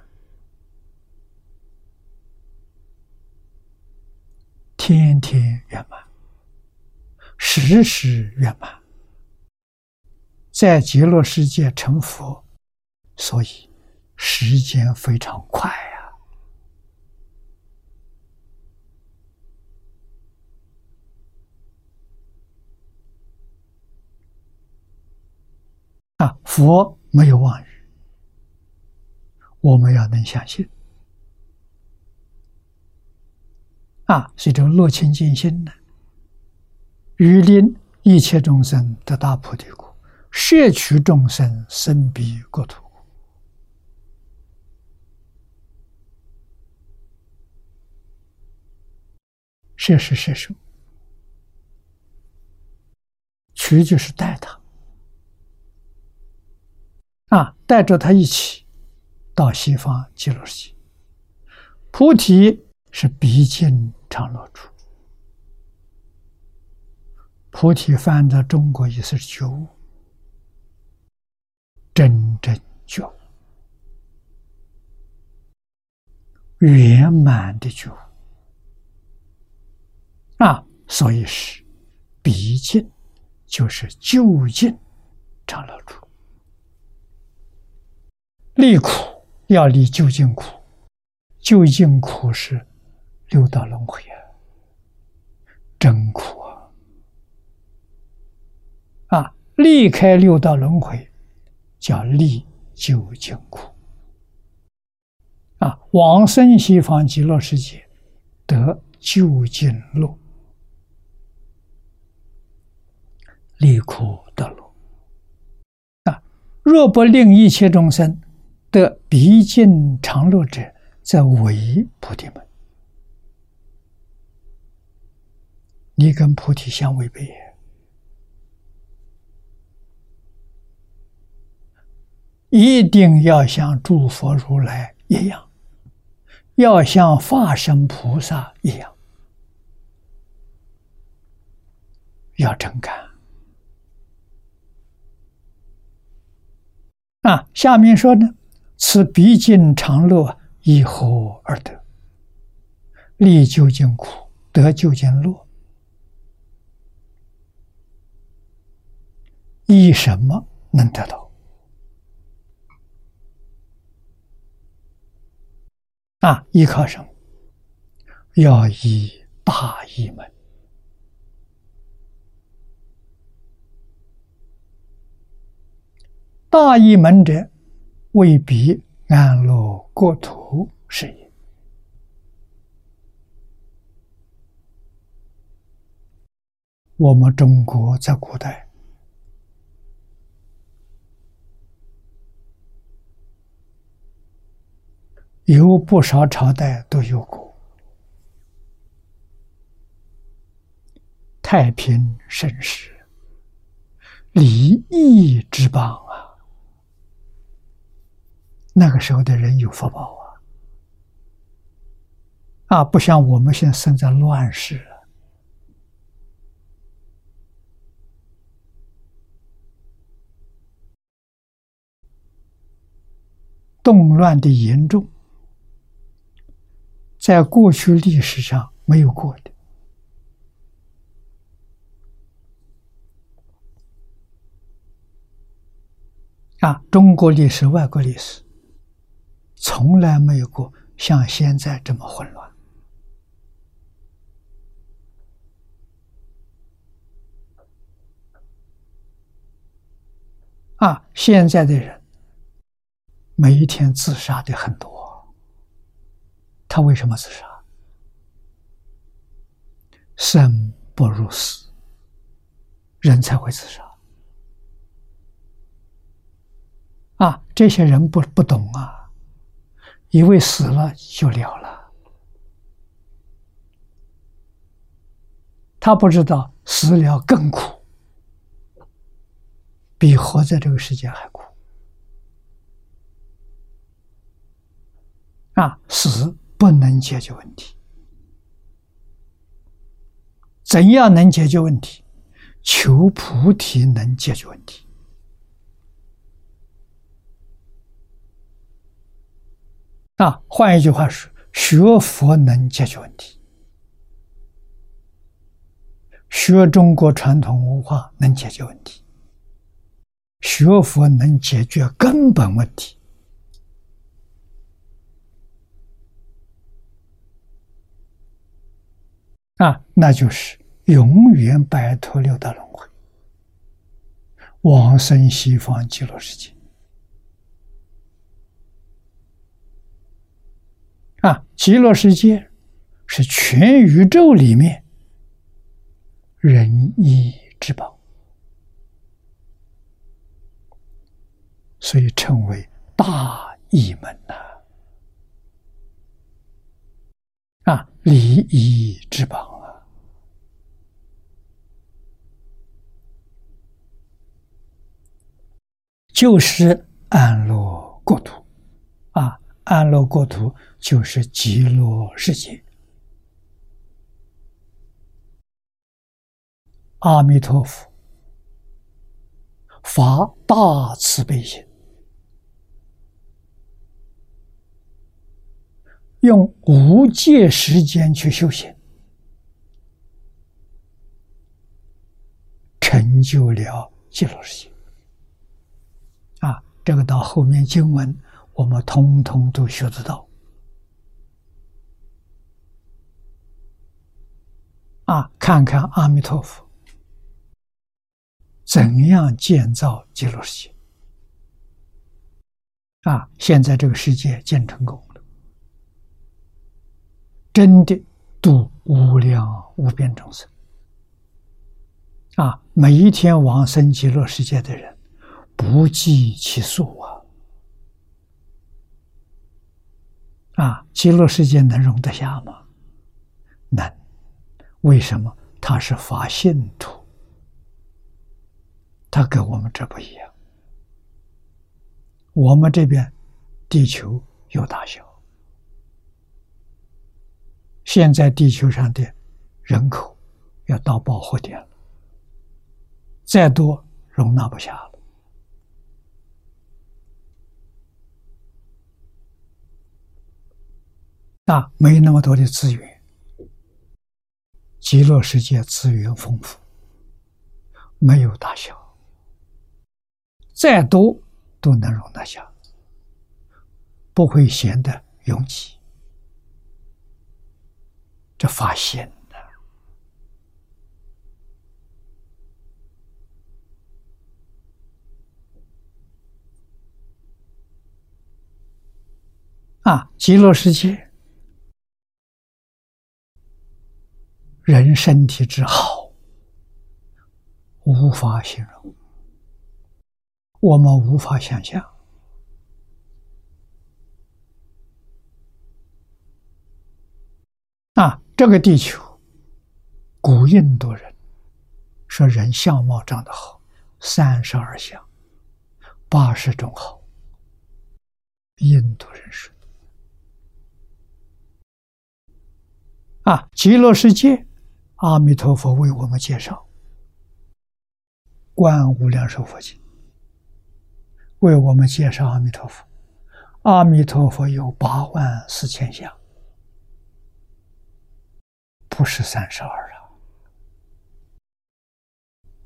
Speaker 1: 天天圆满，时时圆满，在极乐世界成佛，所以时间非常快呀！啊，佛没有妄语，我们要能相信。啊，是这种乐清净心呢，欲令一切众生得大菩提果，摄取众生生彼国土。摄是摄受，取就是带他，啊，带着他一起到西方极乐世界。菩提是毕竟常乐处，菩提翻的中国意思是觉悟，真正觉悟，圆满的觉悟，啊，所以是毕竟。就是就近常乐处，离苦要离究竟苦，究竟苦是六道轮回啊，真苦啊！啊，离开六道轮回叫离究竟苦啊，往生西方极乐世界得究竟乐。离苦得乐啊！若不令一切众生得毕竟常乐者，则为菩提门。你跟菩提相违背，一定要像诸佛如来一样，要像化身菩萨一样，要真干。啊，下面说呢，此毕竟常乐，以何而得？利究竟苦，得究竟乐，以什么能得到？啊，依靠什么？要以大义门。大义门者，未必安乐国土是也。我们中国在古代有不少朝代都有过太平盛世、礼义之邦啊。那个时候的人有福报啊，啊，不像我们现在生在乱世，动乱的严重，在过去历史上没有过的啊，中国历史、外国历史。从来没有过像现在这么混乱啊！现在的人每一天自杀的很多，他为什么自杀？生不如死，人才会自杀啊！这些人不不懂啊。以为死了就了了，他不知道死了更苦，比活在这个世界还苦。啊，死不能解决问题，怎样能解决问题？求菩提能解决问题。啊，换一句话说，学佛能解决问题，学中国传统文化能解决问题，学佛能解决根本问题，啊，那就是永远摆脱六道轮回，往生西方极乐世界。啊，极乐世界是全宇宙里面仁义之宝，所以称为大义门呐。礼仪之邦啊，就是安乐国土啊，安乐国土就是极乐世界。阿弥陀佛。发大慈悲心。用无界时间去修行，成就了极乐世界。啊，这个到后面经文，我们通通都学得到。啊，看看阿弥陀佛。怎样建造极乐世界？啊，现在这个世界建成功，真的度无量无边众生。啊，每一天往生极乐世界的人不计其数啊！啊，极乐世界能容得下吗？难。为什么？他是发信徒。它跟我们这不一样，我们这边地球有大小，现在地球上的人口要到饱和点了，再多容纳不下了，那没那么多的资源，极乐世界资源丰富，没有大小。再多都能容得下，不会显得拥挤。这发现的啊，极乐世界人身体之好，无法形容。我们无法想象啊！这个地球，古印度人说人相貌长得好，三十二相，八十种好。印度人说啊，极乐世界，阿弥陀佛为我们介绍《观无量寿佛经》。为我们介绍阿弥陀佛，阿弥陀佛有八万四千相，不是三十二了，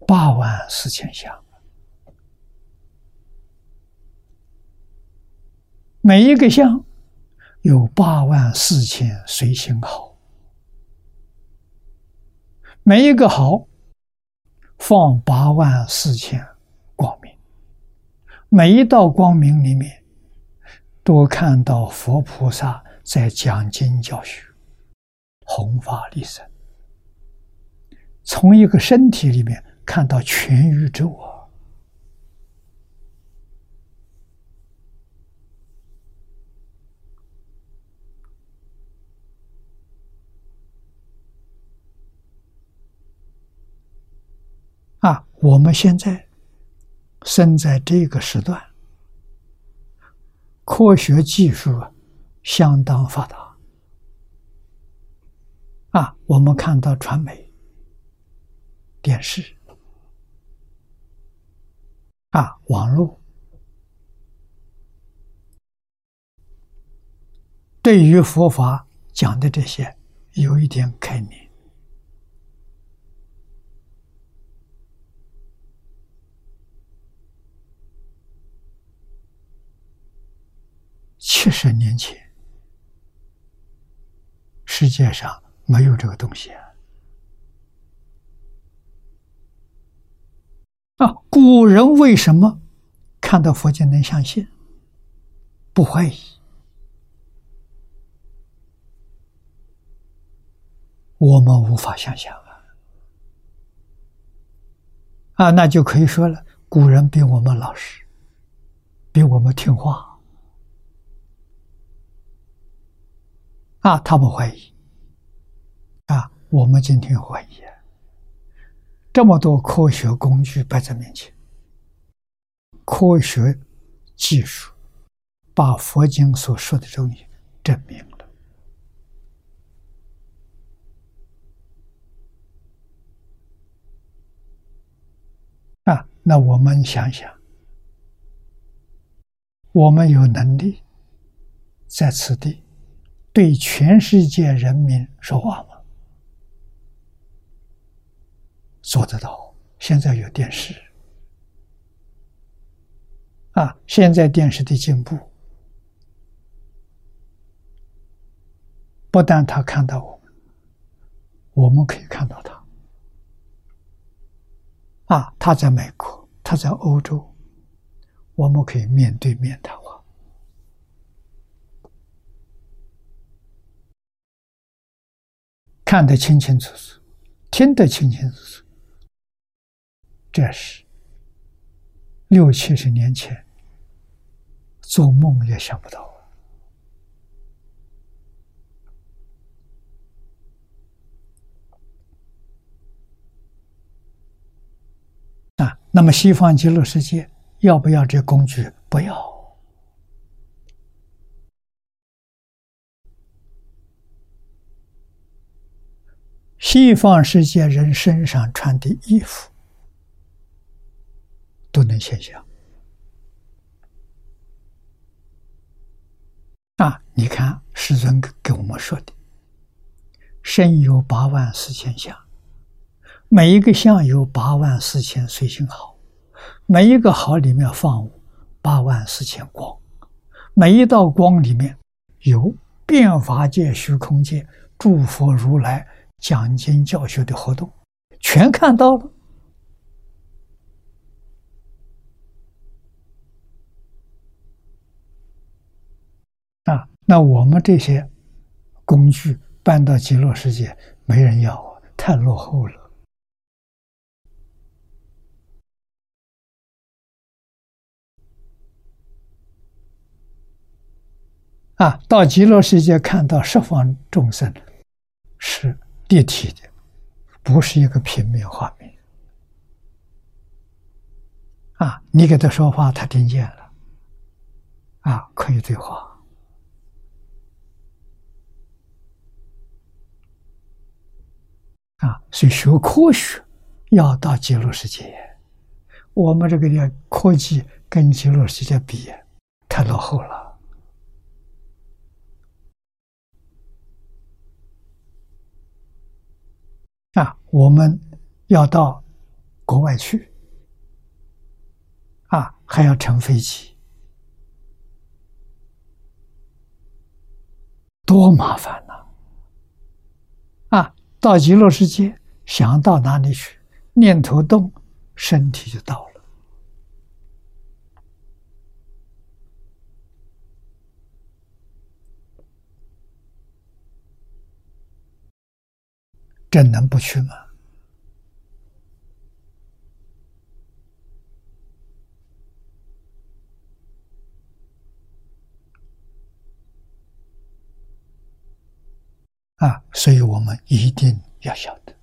Speaker 1: 八万四千相，每一个相有八万四千随心好，每一个好放八万四千光明。每一道光明里面，都看到佛菩萨在讲经教学、弘法利生。从一个身体里面看到全宇宙啊！啊，我们现在。生在这个时段，科学技术相当发达啊！我们看到传媒、电视啊、网络，对于佛法讲的这些，有一点概念。七十年前，世界上没有这个东西啊！啊，古人为什么看到佛经能相信、不怀疑？我们无法想象啊！啊，那就可以说了，古人比我们老实，比我们听话。啊，他不怀疑。我们今天怀疑。这么多科学工具摆在面前，科学技术把佛经所说的东西证明了啊！那我们想想，我们有能力在此地对全世界人民说话吗？做得到。现在有电视啊，现在电视的进步，不但他看到我们，我们可以看到他。啊，他在美国，他在欧洲，我们可以面对面谈话，看得清清楚楚，听得清清楚楚。这是六七十年前做梦也想不到啊！那么西方极乐世界要不要这工具？不要。西方世界人身上穿的衣服。都能现象啊！你看师尊给我们说的：“身有八万四千相，每一个相有八万四千随性好，每一个好里面放八万四千光，每一道光里面有变法界、虚空界诸佛如来讲经教学的活动，全看到了。”啊，那我们这些工具搬到极乐世界，没人要，太落后了。啊，到极乐世界看到十方众生是立体的，不是一个平面画面。啊，你给他说话，他听见了，啊，可以对话。啊，所以学科学要到极乐世界，我们这个的科技跟极乐世界比太落后了。啊，我们要到国外去，啊，还要乘飞机，多麻烦呐！到极乐世界，想到哪里去，念头动，身体就到了。这能不去吗？啊，所以我们一定要晓得，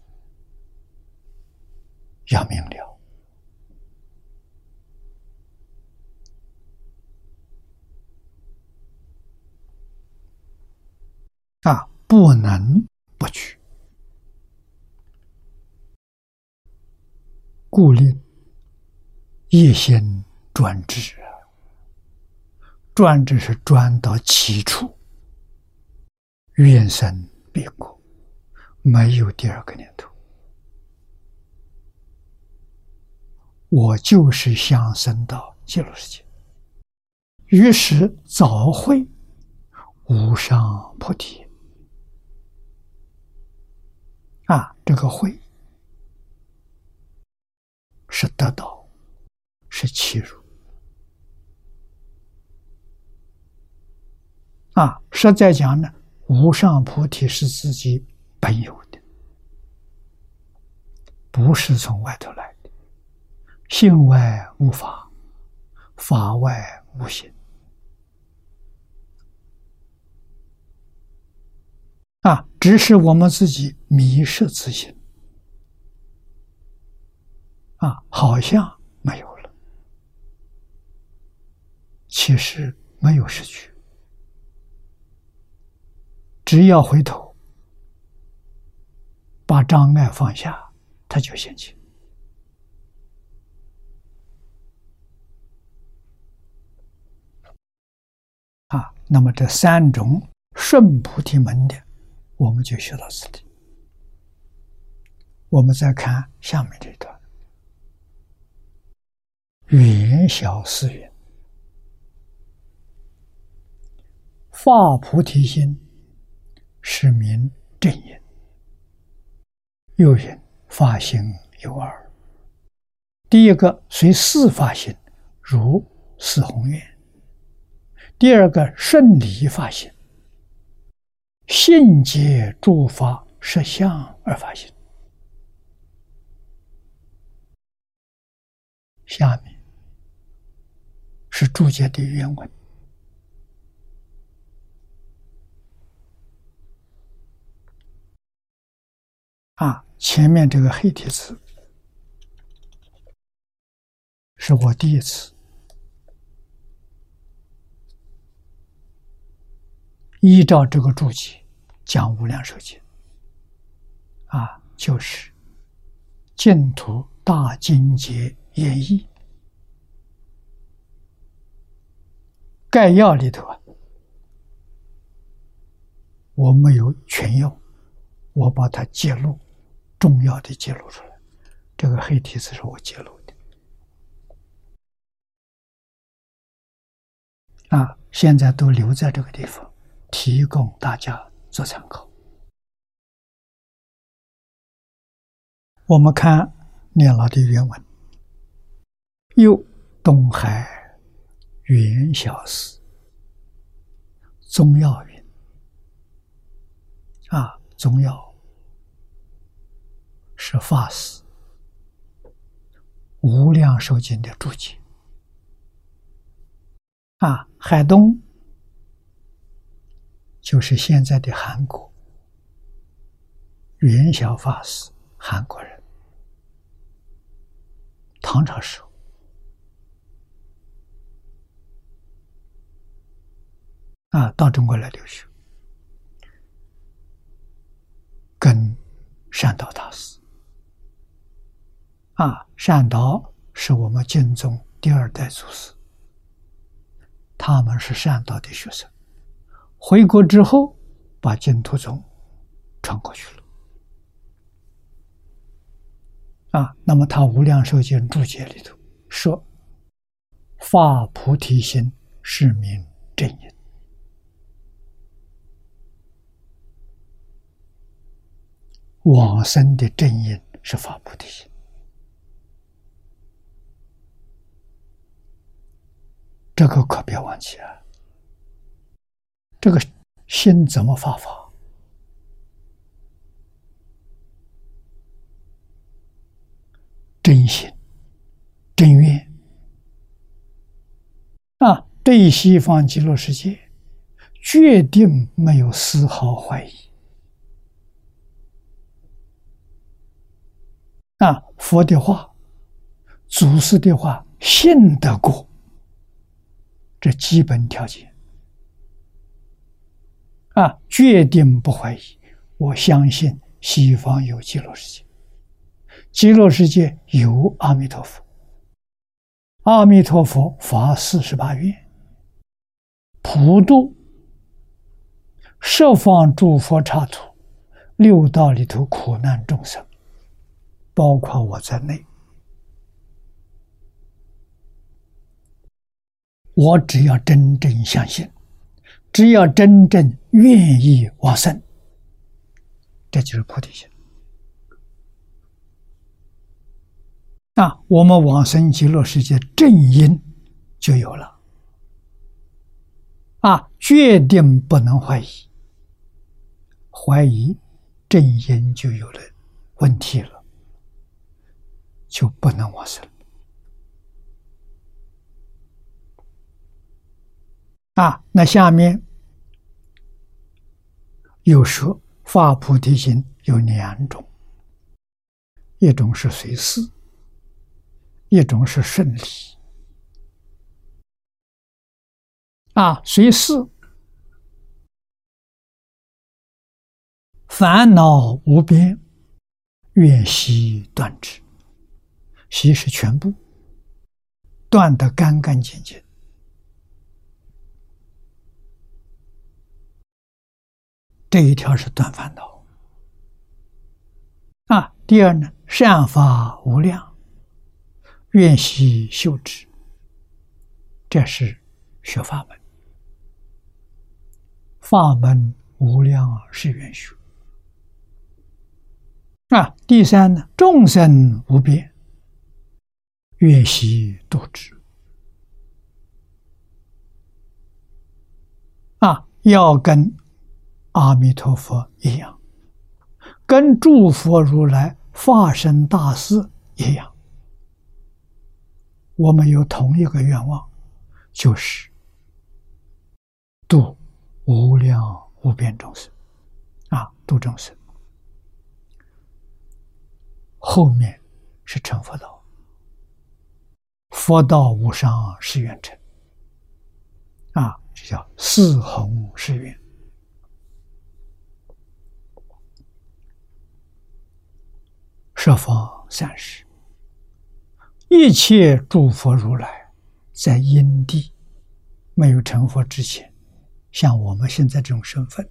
Speaker 1: 要明了，啊，不能不去，故令一心专志啊，专志是专到基础，愿生。别过，没有第二个念头。我就是想升到极乐世界，于是早会无上菩提。啊，这个会是得到，是欺辱。啊，实在讲呢。无上菩提是自己本有的，不是从外头来的。性外无法，法外无心。啊，只是我们自己迷失自心，啊，好像没有了。其实没有失去，只要回头，把障碍放下，他就现前。啊，那么这三种顺菩提门的，我们就学到此地。我们再看下面这段：圆小四云，发菩提心，是名正因。又云发心有二，第一个随四发心，如四宏愿。第二个顺理发心，信解诸法实相而发心。下面是注解的原文啊，前面这个黑体字是我第一次。依照这个注解讲《无量寿经》，啊，就是净土大经节演义概要里头啊，我没有全用，我把它揭露重要的揭露出来。这个黑体字是我揭露的，啊，现在都留在这个地方。提供大家做参考。我们看念老的原文：“又东海元小寺宗要云啊，宗要是法师无量寿经的注解啊，海东。”就是现在的韩国，元晓法师，韩国人，唐朝时候啊，到中国来留学，跟善导大师啊，善导是我们敬宗第二代祖师，他们是善导的学生。回国之后，把净土宗传过去了。啊，那么他《无量寿经》注解里头说：“发菩提心，是名正因。往生的正因是发菩提心。”这个可别忘记啊。这个心怎么发法？真心、真愿啊！对西方极乐世界，决定没有丝毫怀疑啊！佛的话、祖师的话，信得过，这基本条件。啊，决定不怀疑。我相信西方有极乐世界，极乐世界有阿弥陀佛。阿弥陀佛发四十八愿，普度十方诸佛刹土六道里头苦难众生，包括我在内。我只要真正相信。只要真正愿意往生，这就是菩提心。那我们往生极乐世界正因就有了，啊，决定不能怀疑，怀疑正因就有了问题了，就不能往生。啊，那下面又说发菩提心有两种，一种是随事，一种是顺理。啊，随事烦恼无边，愿悉断之。悉是全部断得干干净净。这一条是断烦恼啊。第二呢，善法无量，愿悉修之。这是学法门，法门无量是愿修啊。第三呢，众生无边，愿悉度之啊。要跟阿弥陀佛一样，跟诸佛如来化身大士一样，我们有同一个愿望。就是度无量无边众生啊，度众生。后面是成佛道，佛道无上誓愿成啊，这叫四弘誓愿。设方三世，一切诸佛如来。在因地没有成佛之前，像我们现在这种身份，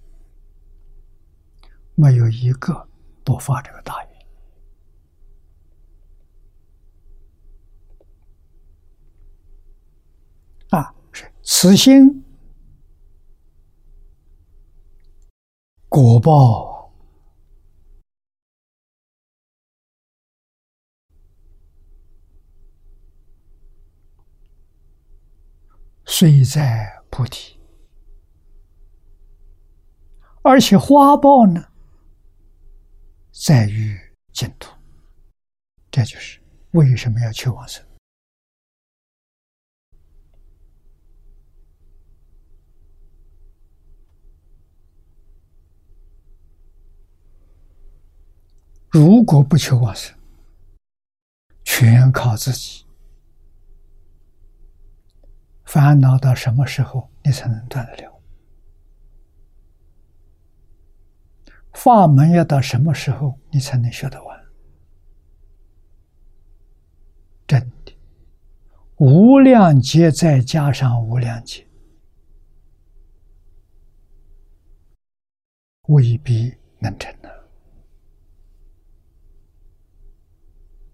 Speaker 1: 没有一个不发这个大愿啊！是此心果报。虽在菩提，而且花报呢，在于净土。这就是为什么要求往生。如果不求往生，全靠自己。烦恼到什么时候你才能断得了？法门要到什么时候你才能学得完？真的，无量劫再加上无量劫，未必能成的。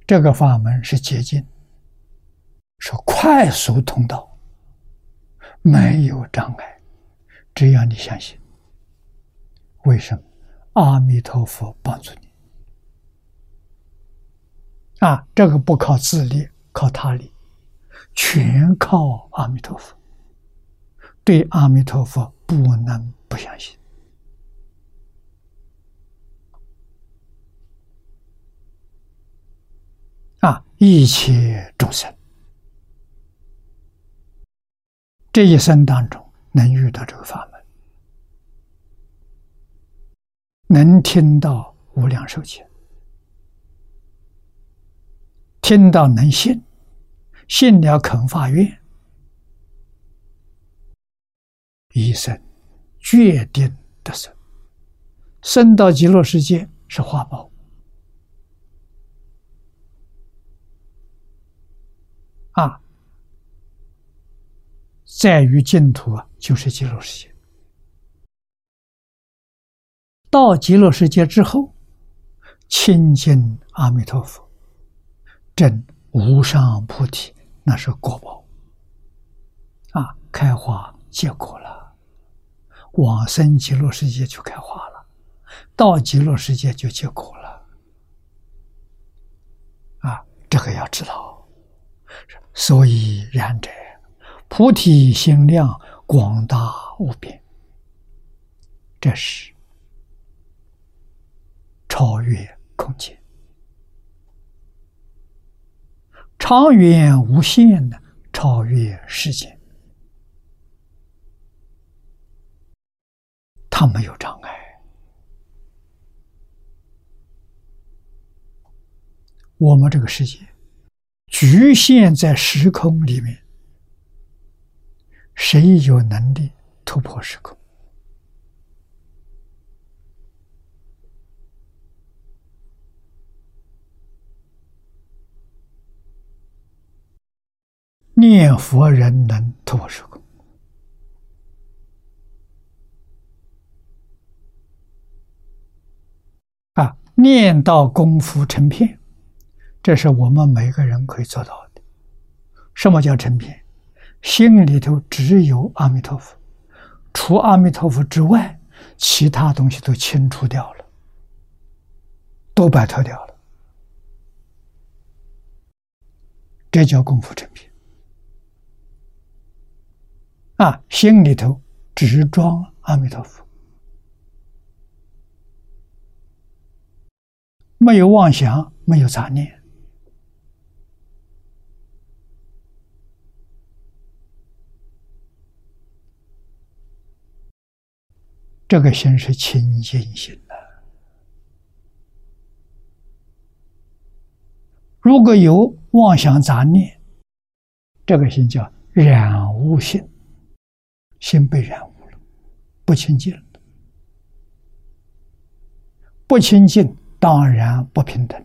Speaker 1: 这个法门是捷径，是快速通道。没有障碍，只要你相信。为什么？阿弥陀佛帮助你啊！这个不靠自力，靠他力，全靠阿弥陀佛。对阿弥陀佛不能不相信啊！一切众生。这一生当中，能遇到这个法门，能听到无量寿经，听到能信，信了肯发愿，一生决定得生，生到极乐世界是花报啊。在于净土啊，就是极乐世界。到极乐世界之后，亲近阿弥陀佛，证无上菩提，那是果报啊，开花结果了，往生极乐世界就开花了，到极乐世界就结果了啊，这个要知道，所以然者。菩提心量广大无边，这是超越空间、长远无限的超越时间，它没有障碍。我们这个世界局限在时空里面。谁有能力突破时空？念佛人能突破时空啊！念到功夫成片，这是我们每个人可以做到的。什么叫成片？心里头只有阿弥陀佛，除阿弥陀佛之外，其他东西都清除掉了，都摆脱掉了，这叫功夫成品。啊，心里头只装阿弥陀佛，没有妄想，没有杂念。这个心是清净心的。如果有妄想杂念，这个心叫染污心。心被染污了，不清净了，不清净当然不平等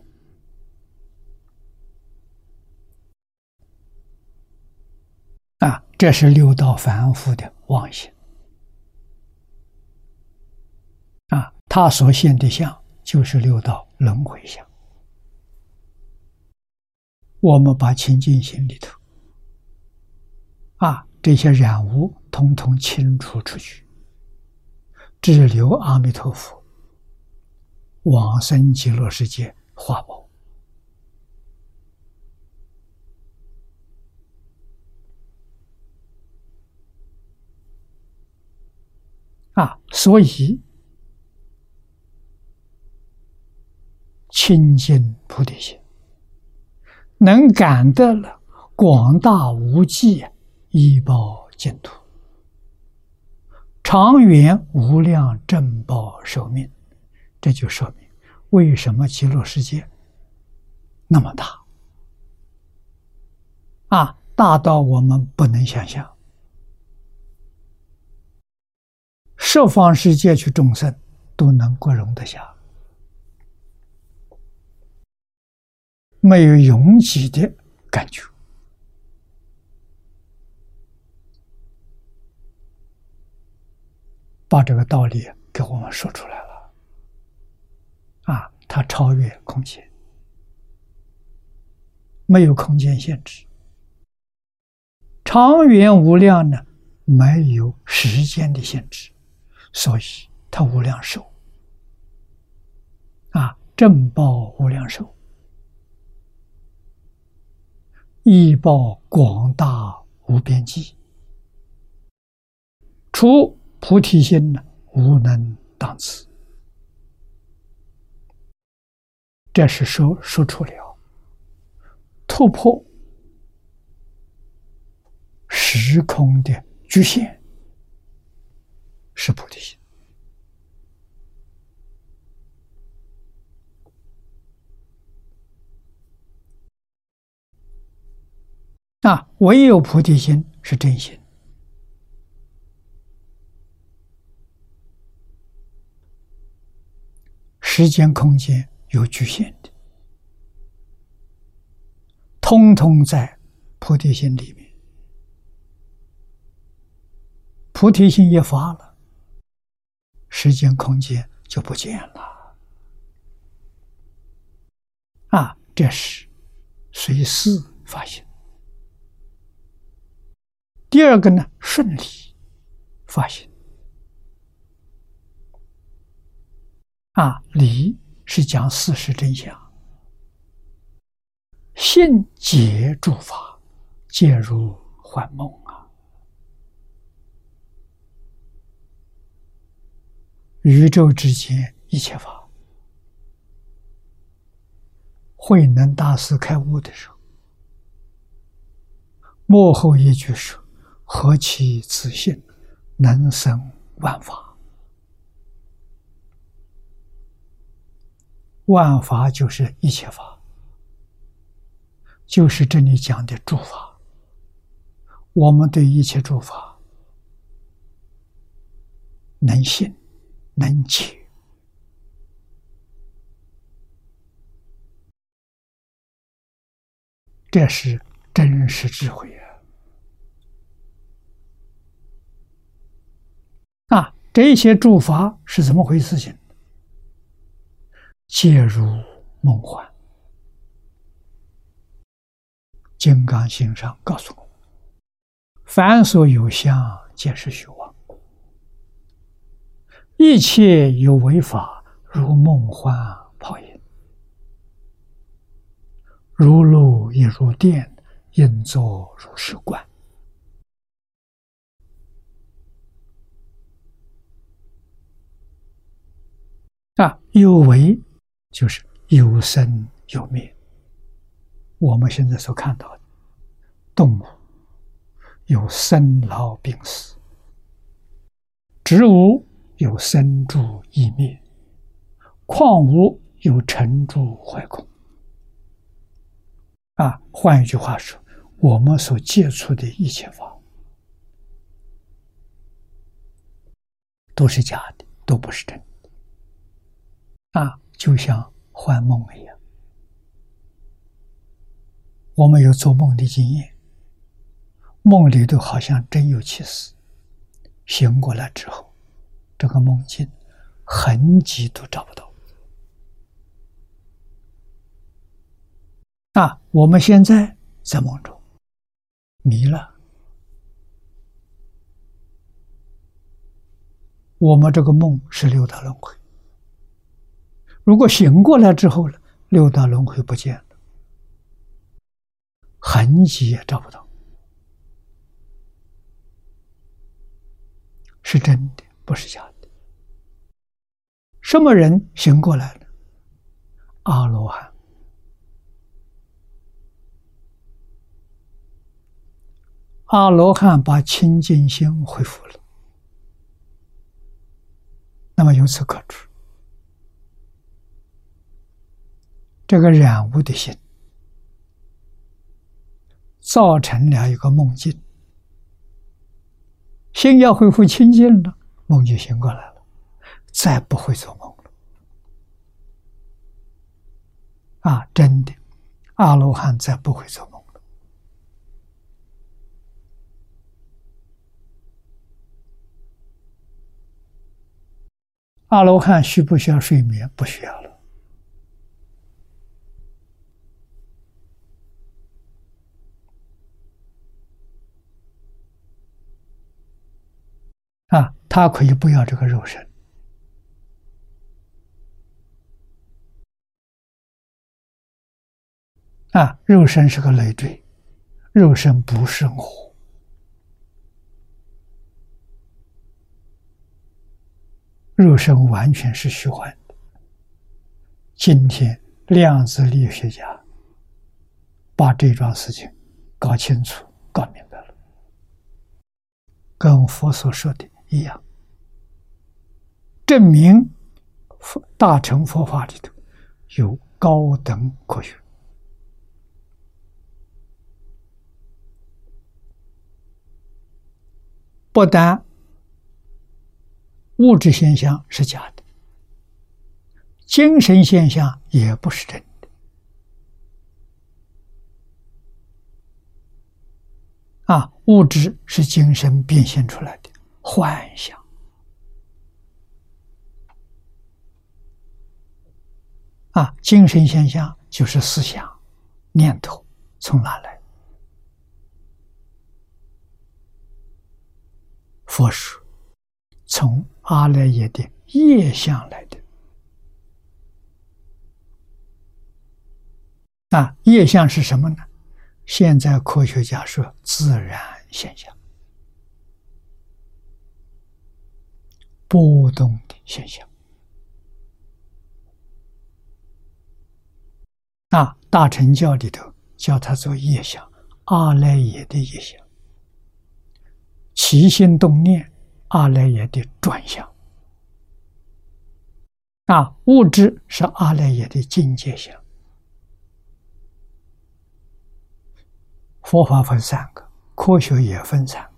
Speaker 1: 啊！这是六道凡夫的妄心啊，他所现的相就是六道轮回相。我们把清净心里头啊。这些染污通通清除出去，只留阿弥陀佛往生极乐世界化宝啊！所以清净菩提心，能感得了广大无际。一报净土，长远无量正报寿命，这就说明为什么极乐世界那么大啊，大到我们不能想象。十方世界去众生都能够容得下，没有拥挤的感觉。把这个道理给我们说出来了，啊，它超越空间，没有空间限制，长远无量呢，没有时间的限制，所以它无量寿，啊，正报无量寿，义报广大无边际，除。菩提心呢，无能当此。这是说说出了突破时空的局限，是菩提心啊！唯有菩提心是真心。时间、空间有局限的，通通在菩提心里面。菩提心一发了，时间、空间就不见了。啊，这是随事发现。第二个呢，顺利发现。啊，理是讲事实真相，信解诸法，皆如幻梦啊！宇宙之间一切法，慧能大师开悟的时候，幕后一句说：“何其自信，能生万法。”万法就是一切法，就是这里讲的诸法。我们对一切诸法能信，能解。这是真实智慧啊！啊，这些诸法是怎么回事？情皆如梦幻。金刚心上告诉我：凡所有相，皆是虚妄；一切有为法，如梦幻泡影。如露亦如电，应作如是观。啊，有为就是有生有灭。我们现在所看到的动物有生老病死，植物有生住异灭，矿物有成住坏空。啊，换一句话说，我们所接触的一切法都是假的，都不是真的。啊，就像幻梦一样，我们有做梦的经验，梦里头好像真有其事，醒过来之后，这个梦境痕迹都找不到。啊，我们现在在梦中迷了，我们这个梦是六道轮回。如果醒过来之后呢，六道轮回不见了，痕迹也找不到，是真的，不是假的。什么人醒过来了？阿罗汉。阿罗汉把清净心恢复了，那么由此可知，这个染污的心造成了一个梦境，心要恢复清净了，梦就醒过来了，再不会做梦了。啊，真的，阿罗汉再不会做梦了。阿罗汉需不需要睡眠？不需要了。啊，他可以不要这个肉身。啊，肉身是个累赘，肉身不生活。肉身完全是虚幻的。今天量子力学家把这桩事情搞清楚、搞明白了，跟佛所说的一样，证明大乘佛法里头有高等科学，不但。物质现象是假的，精神现象也不是真的。啊，物质是精神变现出来的幻想，啊，精神现象就是思想、念头从哪来？佛说，从。阿赖耶的业相来的啊，业相是什么呢？现在科学家说自然现象，波动的现象。那，大乘教里头叫它做业相，阿赖耶的业相，起心动念。阿赖耶的转向，啊，物质是阿赖耶的境界相。佛法分三个，科学也分三个。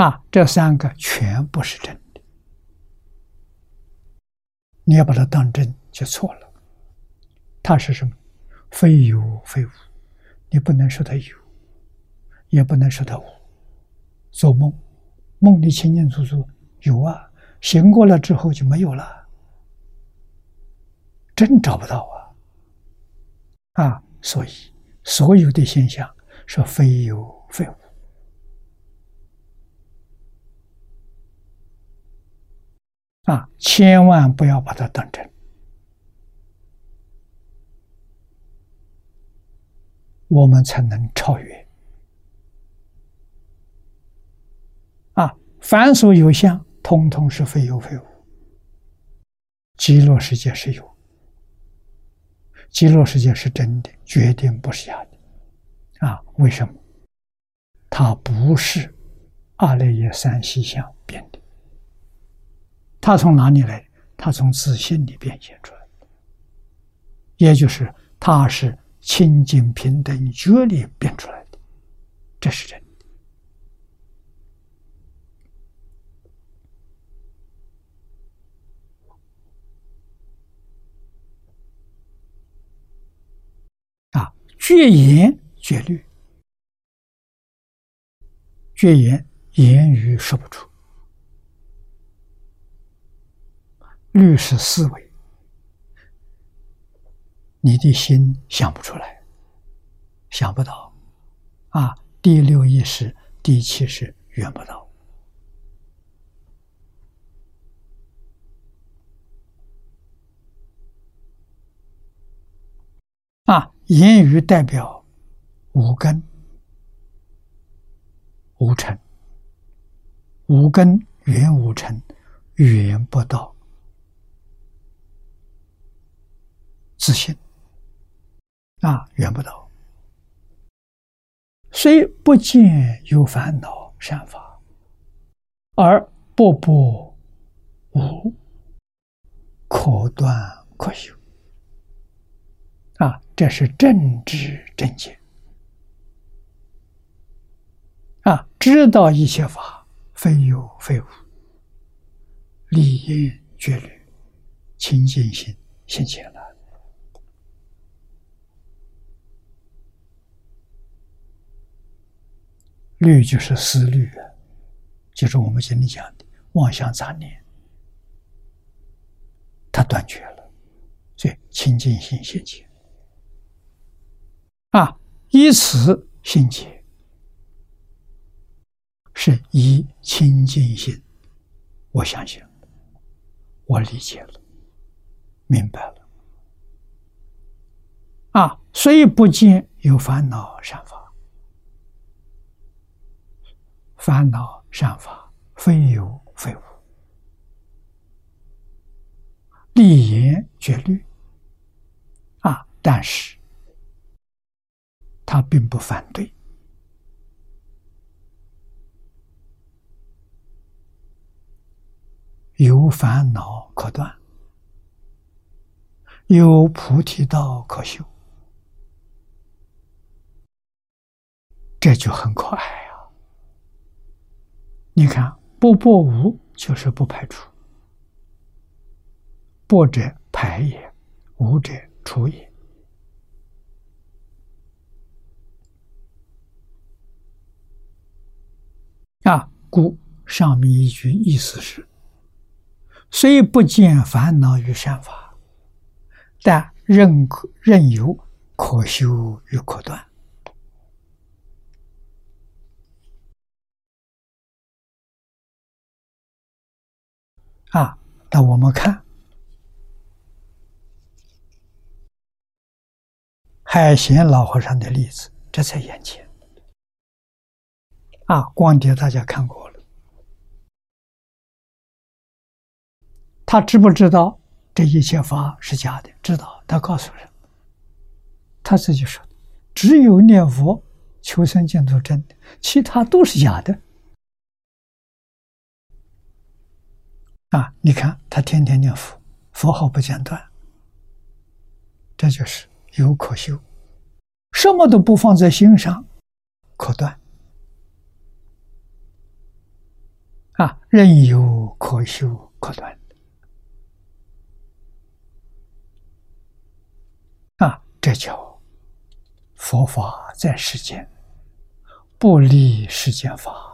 Speaker 1: 啊，这三个全部是真的，你要把它当真就错了。它是什么？非有非无，你不能说它有，也不能说它无。做梦，梦里清清楚楚有啊，醒过来之后就没有了，真找不到啊！啊，所以所有的现象是非有非无。啊，千万不要把它当真，我们才能超越。啊，凡所有相，通通是非有非无。极乐世界是有，极乐世界是真的，决定不是假的。啊，为什么？它不是阿赖耶三细相变的。他从哪里来？他从自信里变现出来的，也就是他是清净平等觉里变出来的，这是真的。啊，绝言绝律，绝言言语说不出。律师思维，你的心想不出来，想不到，啊，第六意识、第七识缘不到，啊，言语代表五根、五尘，五根缘五尘，语言不到。自信啊，缘不到。虽不见有烦恼善法，而步步无可断可修啊，这是正知正见啊，知道一切法非有非无，理应觉虑，清净心现前了。虑就是思虑。啊，就是我们经里讲的妄想杂念，它断绝了，所以清净心现前。啊，以此心结，是以清净心，我相信，我理解了，明白了。啊，虽不见有烦恼善法。烦恼善法非有非无，立言绝律啊！但是他并不反对，有烦恼可断，有菩提道可修，这就很可爱。你看，不破无就是不排除，不者排也，无者除也。啊，故上面一句意思是：虽不见烦恼与善法，但仍可仍有可修与可断。啊，那我们看海贤老和尚的例子，这在眼前。啊，光碟大家看过了，他知不知道这一切法是假的？知道，他告诉人，他自己说，只有念佛求生净土真，其他都是假的。啊！你看他天天念佛，佛号不间断，这就是有可修，什么都不放在心上，可断。啊，任有可修可断啊，这叫佛法在世间，不离世间法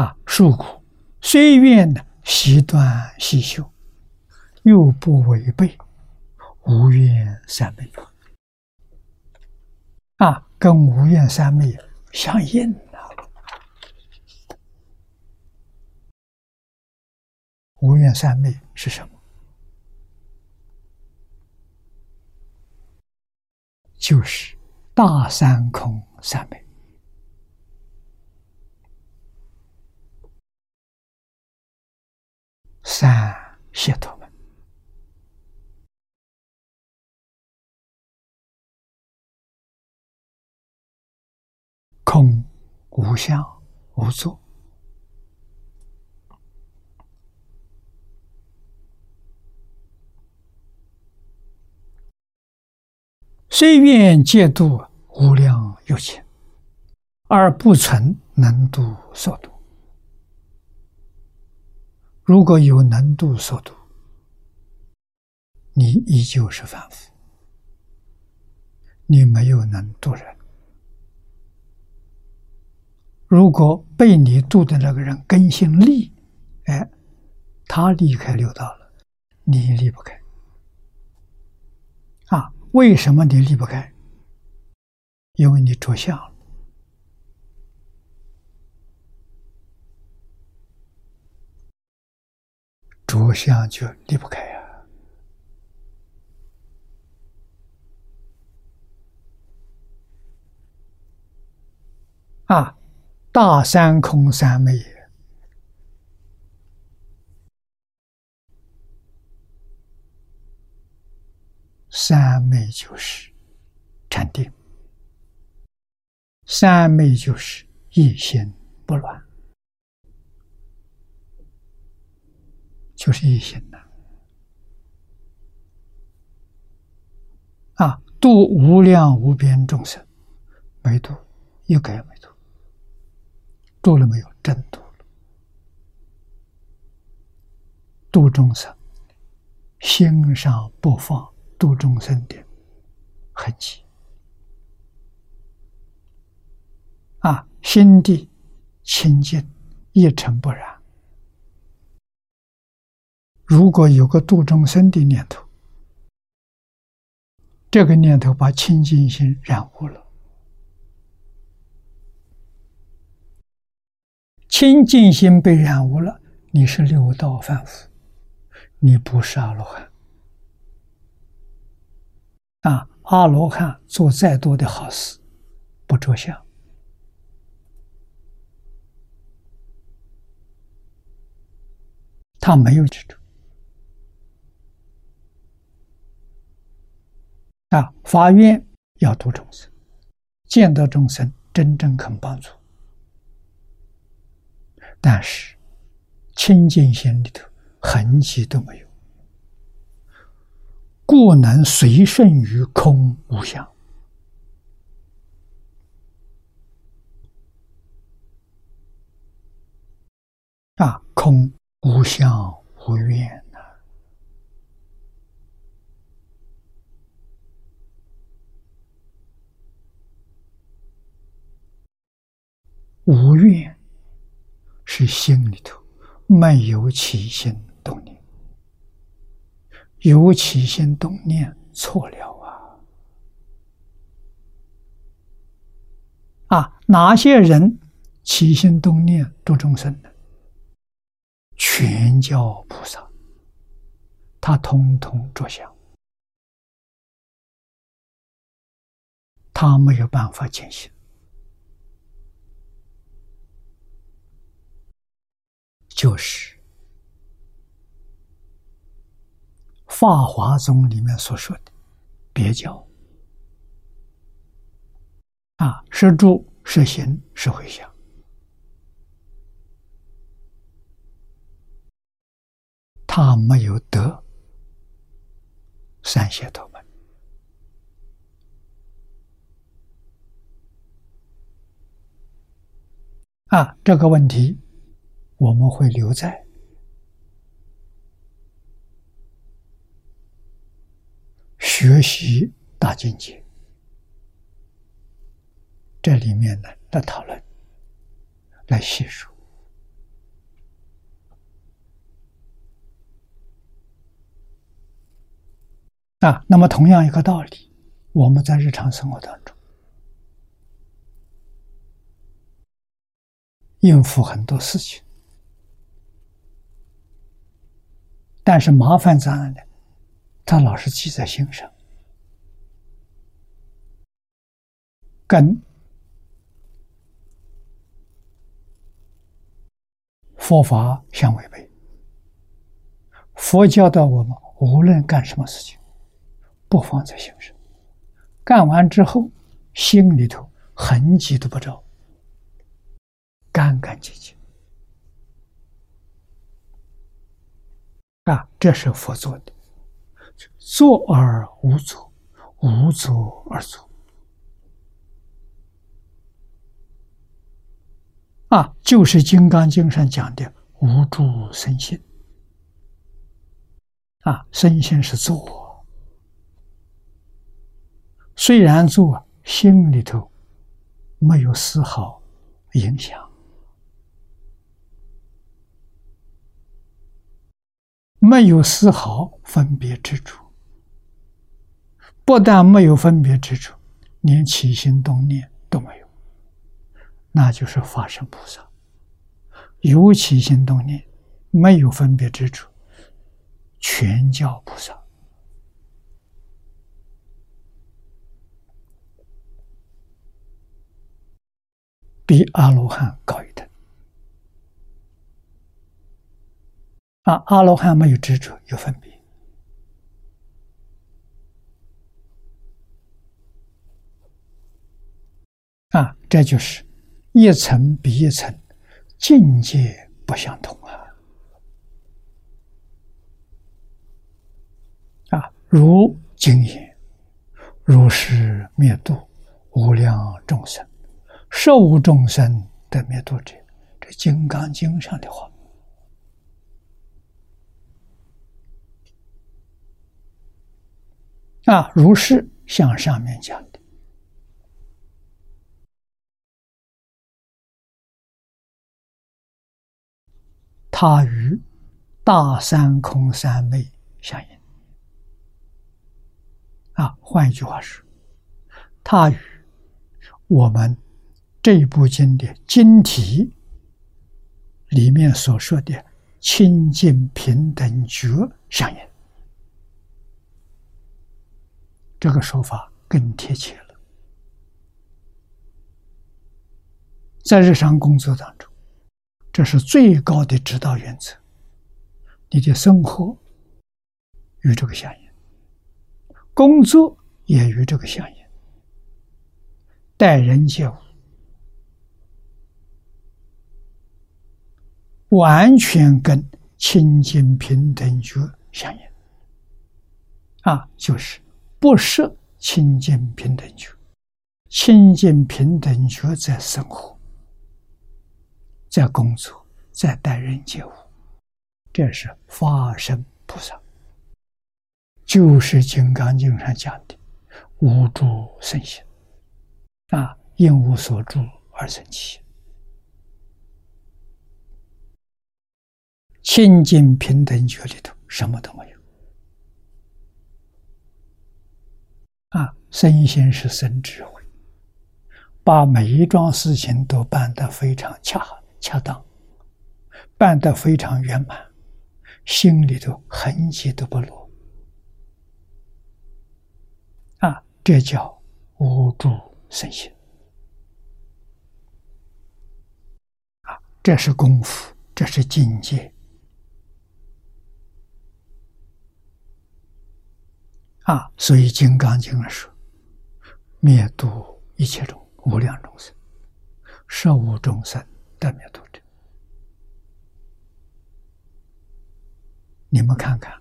Speaker 1: 啊。树苦，虽愿呢，习断习修，又不违背，无怨三昧啊。跟无愿三昧相应啊！无愿三昧是什么？就是大三空三昧。三解脱门。空无相无作，虽愿戒度无量有情，而不存能度所度。如果有能度所度，你依旧是凡夫，你没有能度人。如果被你度的那个人根性利，哎，他离开六道了，你离不开。啊，为什么你离不开？因为你着相了，着相就离不开呀。啊。大三空三昧，三昧就是禅定，三昧就是一心不乱，就是一心的。啊，度无量无边众生，没度，一个也没度。度了没有？真度了。度众生，心上不放度众生的痕迹啊，心地清净，一尘不染。如果有个度众生的念头，这个念头把清净心染污了。清净心被染污了，你是六道凡夫，你不是阿罗汉。啊，阿罗汉做再多的好事，不着相，他没有执着。啊，发愿要度众生，见到众生真正肯帮助。但是，清净心里头痕迹都没有，故能随顺于空无相啊，空无相无愿呐，无愿。是心里头没有起心动念，有起心动念错了啊！啊，哪些人起心动念度众生呢？全教菩萨，他通通着相，他没有办法见性。就是《法华宗》里面所说的别教啊，是住、是行、是回向，他没有得三解脱门。啊，这个问题我们会留在学习大境界这里面呢来讨论，来细说。啊，那么同样一个道理，我们在日常生活当中应付很多事情，但是麻烦在哪呢？他老是记在心上，跟佛法相违背。佛教的我们无论干什么事情。不放在心上，干完之后，心里头痕迹都不着，干干净净。啊，这是佛做的，做而无作，无作而作。啊，就是《金刚经》上讲的“无住生心”。啊，生心是做。虽然做，心里头没有丝毫影响，没有丝毫分别之处。不但没有分别之处，连起心动念都没有，那就是法身菩萨。有起心动念，没有分别之处，全叫菩萨。比阿罗汉高一等啊！阿罗汉没有执着，有分别啊！这就是一层比一层境界不相同啊！啊，如经言，如是灭度无量众生。受众生的灭度者，这《金刚经》上的话啊，如是向上面讲的，他与大三空三昧相应啊。换一句话说，他与我们。这部经的经题里面所说的清净平等觉相应，这个说法更贴切了。在日常工作当中，这是最高的指导原则。你的生活与这个相应，工作也与这个相应，待人接物。完全跟清净平等觉相应，啊，就是不设清净平等觉，清净平等觉在生活，在工作，在待人接物，这是法身菩萨，就是《金刚经》上讲的无住生心，啊，因无所住而生起。清净平等觉里头什么都没有啊！身心是生智慧，把每一桩事情都办得非常恰恰当，办得非常圆满，心里头痕迹都不落啊！这叫无住身心啊！这是功夫，这是境界。啊，所以《金刚经》说：“灭度一切众无量众生，受无众生的灭度者。”你们看看，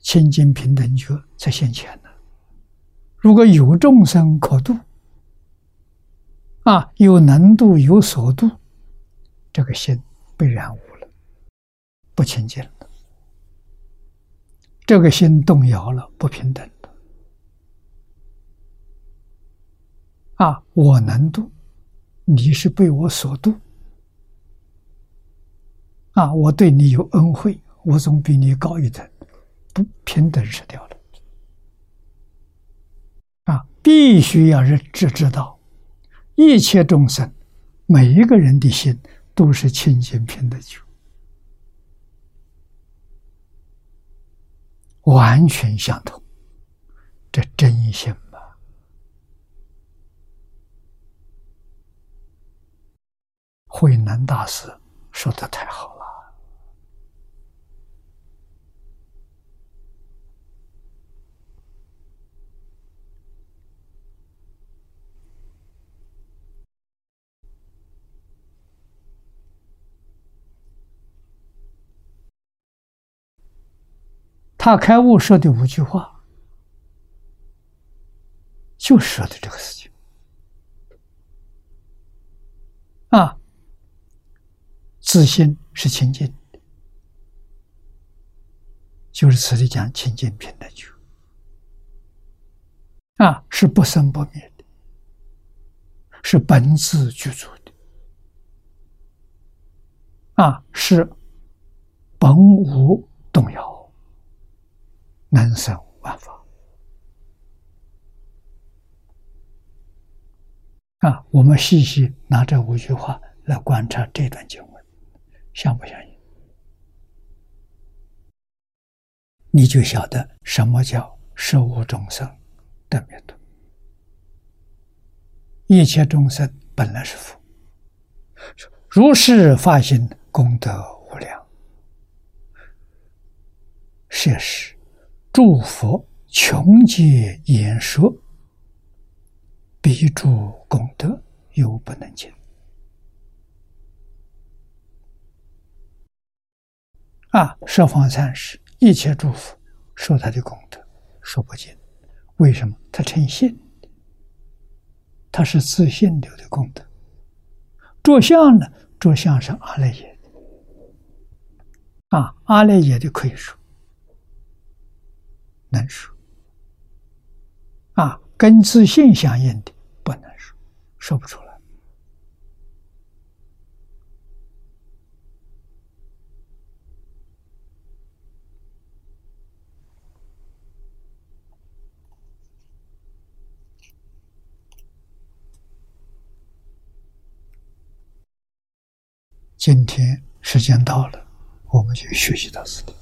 Speaker 1: 清净平等觉在现前呢。如果有众生可度，啊，有能度有所度，这个心被染污了，不清净了。这个心动摇了，不平等了。啊，我能度，你是被我所度。啊，我对你有恩惠，我总比你高一等，不平等是掉了。啊，必须要认知知道，一切众生，每一个人的心都是清净平等球，完全相同，这真心嘛？慧能大师说的太好了。他开悟说的五句话，就说的这个事情啊。自信是清净的，就是此地讲清净品的就啊，是不生不灭的，是本自具足的啊，是本无动摇。能生万法啊！我们细细拿这五句话来观察这段经文，相不相信？你就晓得什么叫受无众生的灭度。一切众生本来是佛，如是发心功德无量，设施。诸佛穷劫言说，彼诸功德犹不能尽。啊，十方三世一切诸佛说他的功德说不尽，为什么？他称信，他是自信流的功德。着相呢？着相是阿赖耶啊，阿赖耶的可以说。能说啊，跟自信相应的不能说，说不出来。今天时间到了，我们就学习到此地。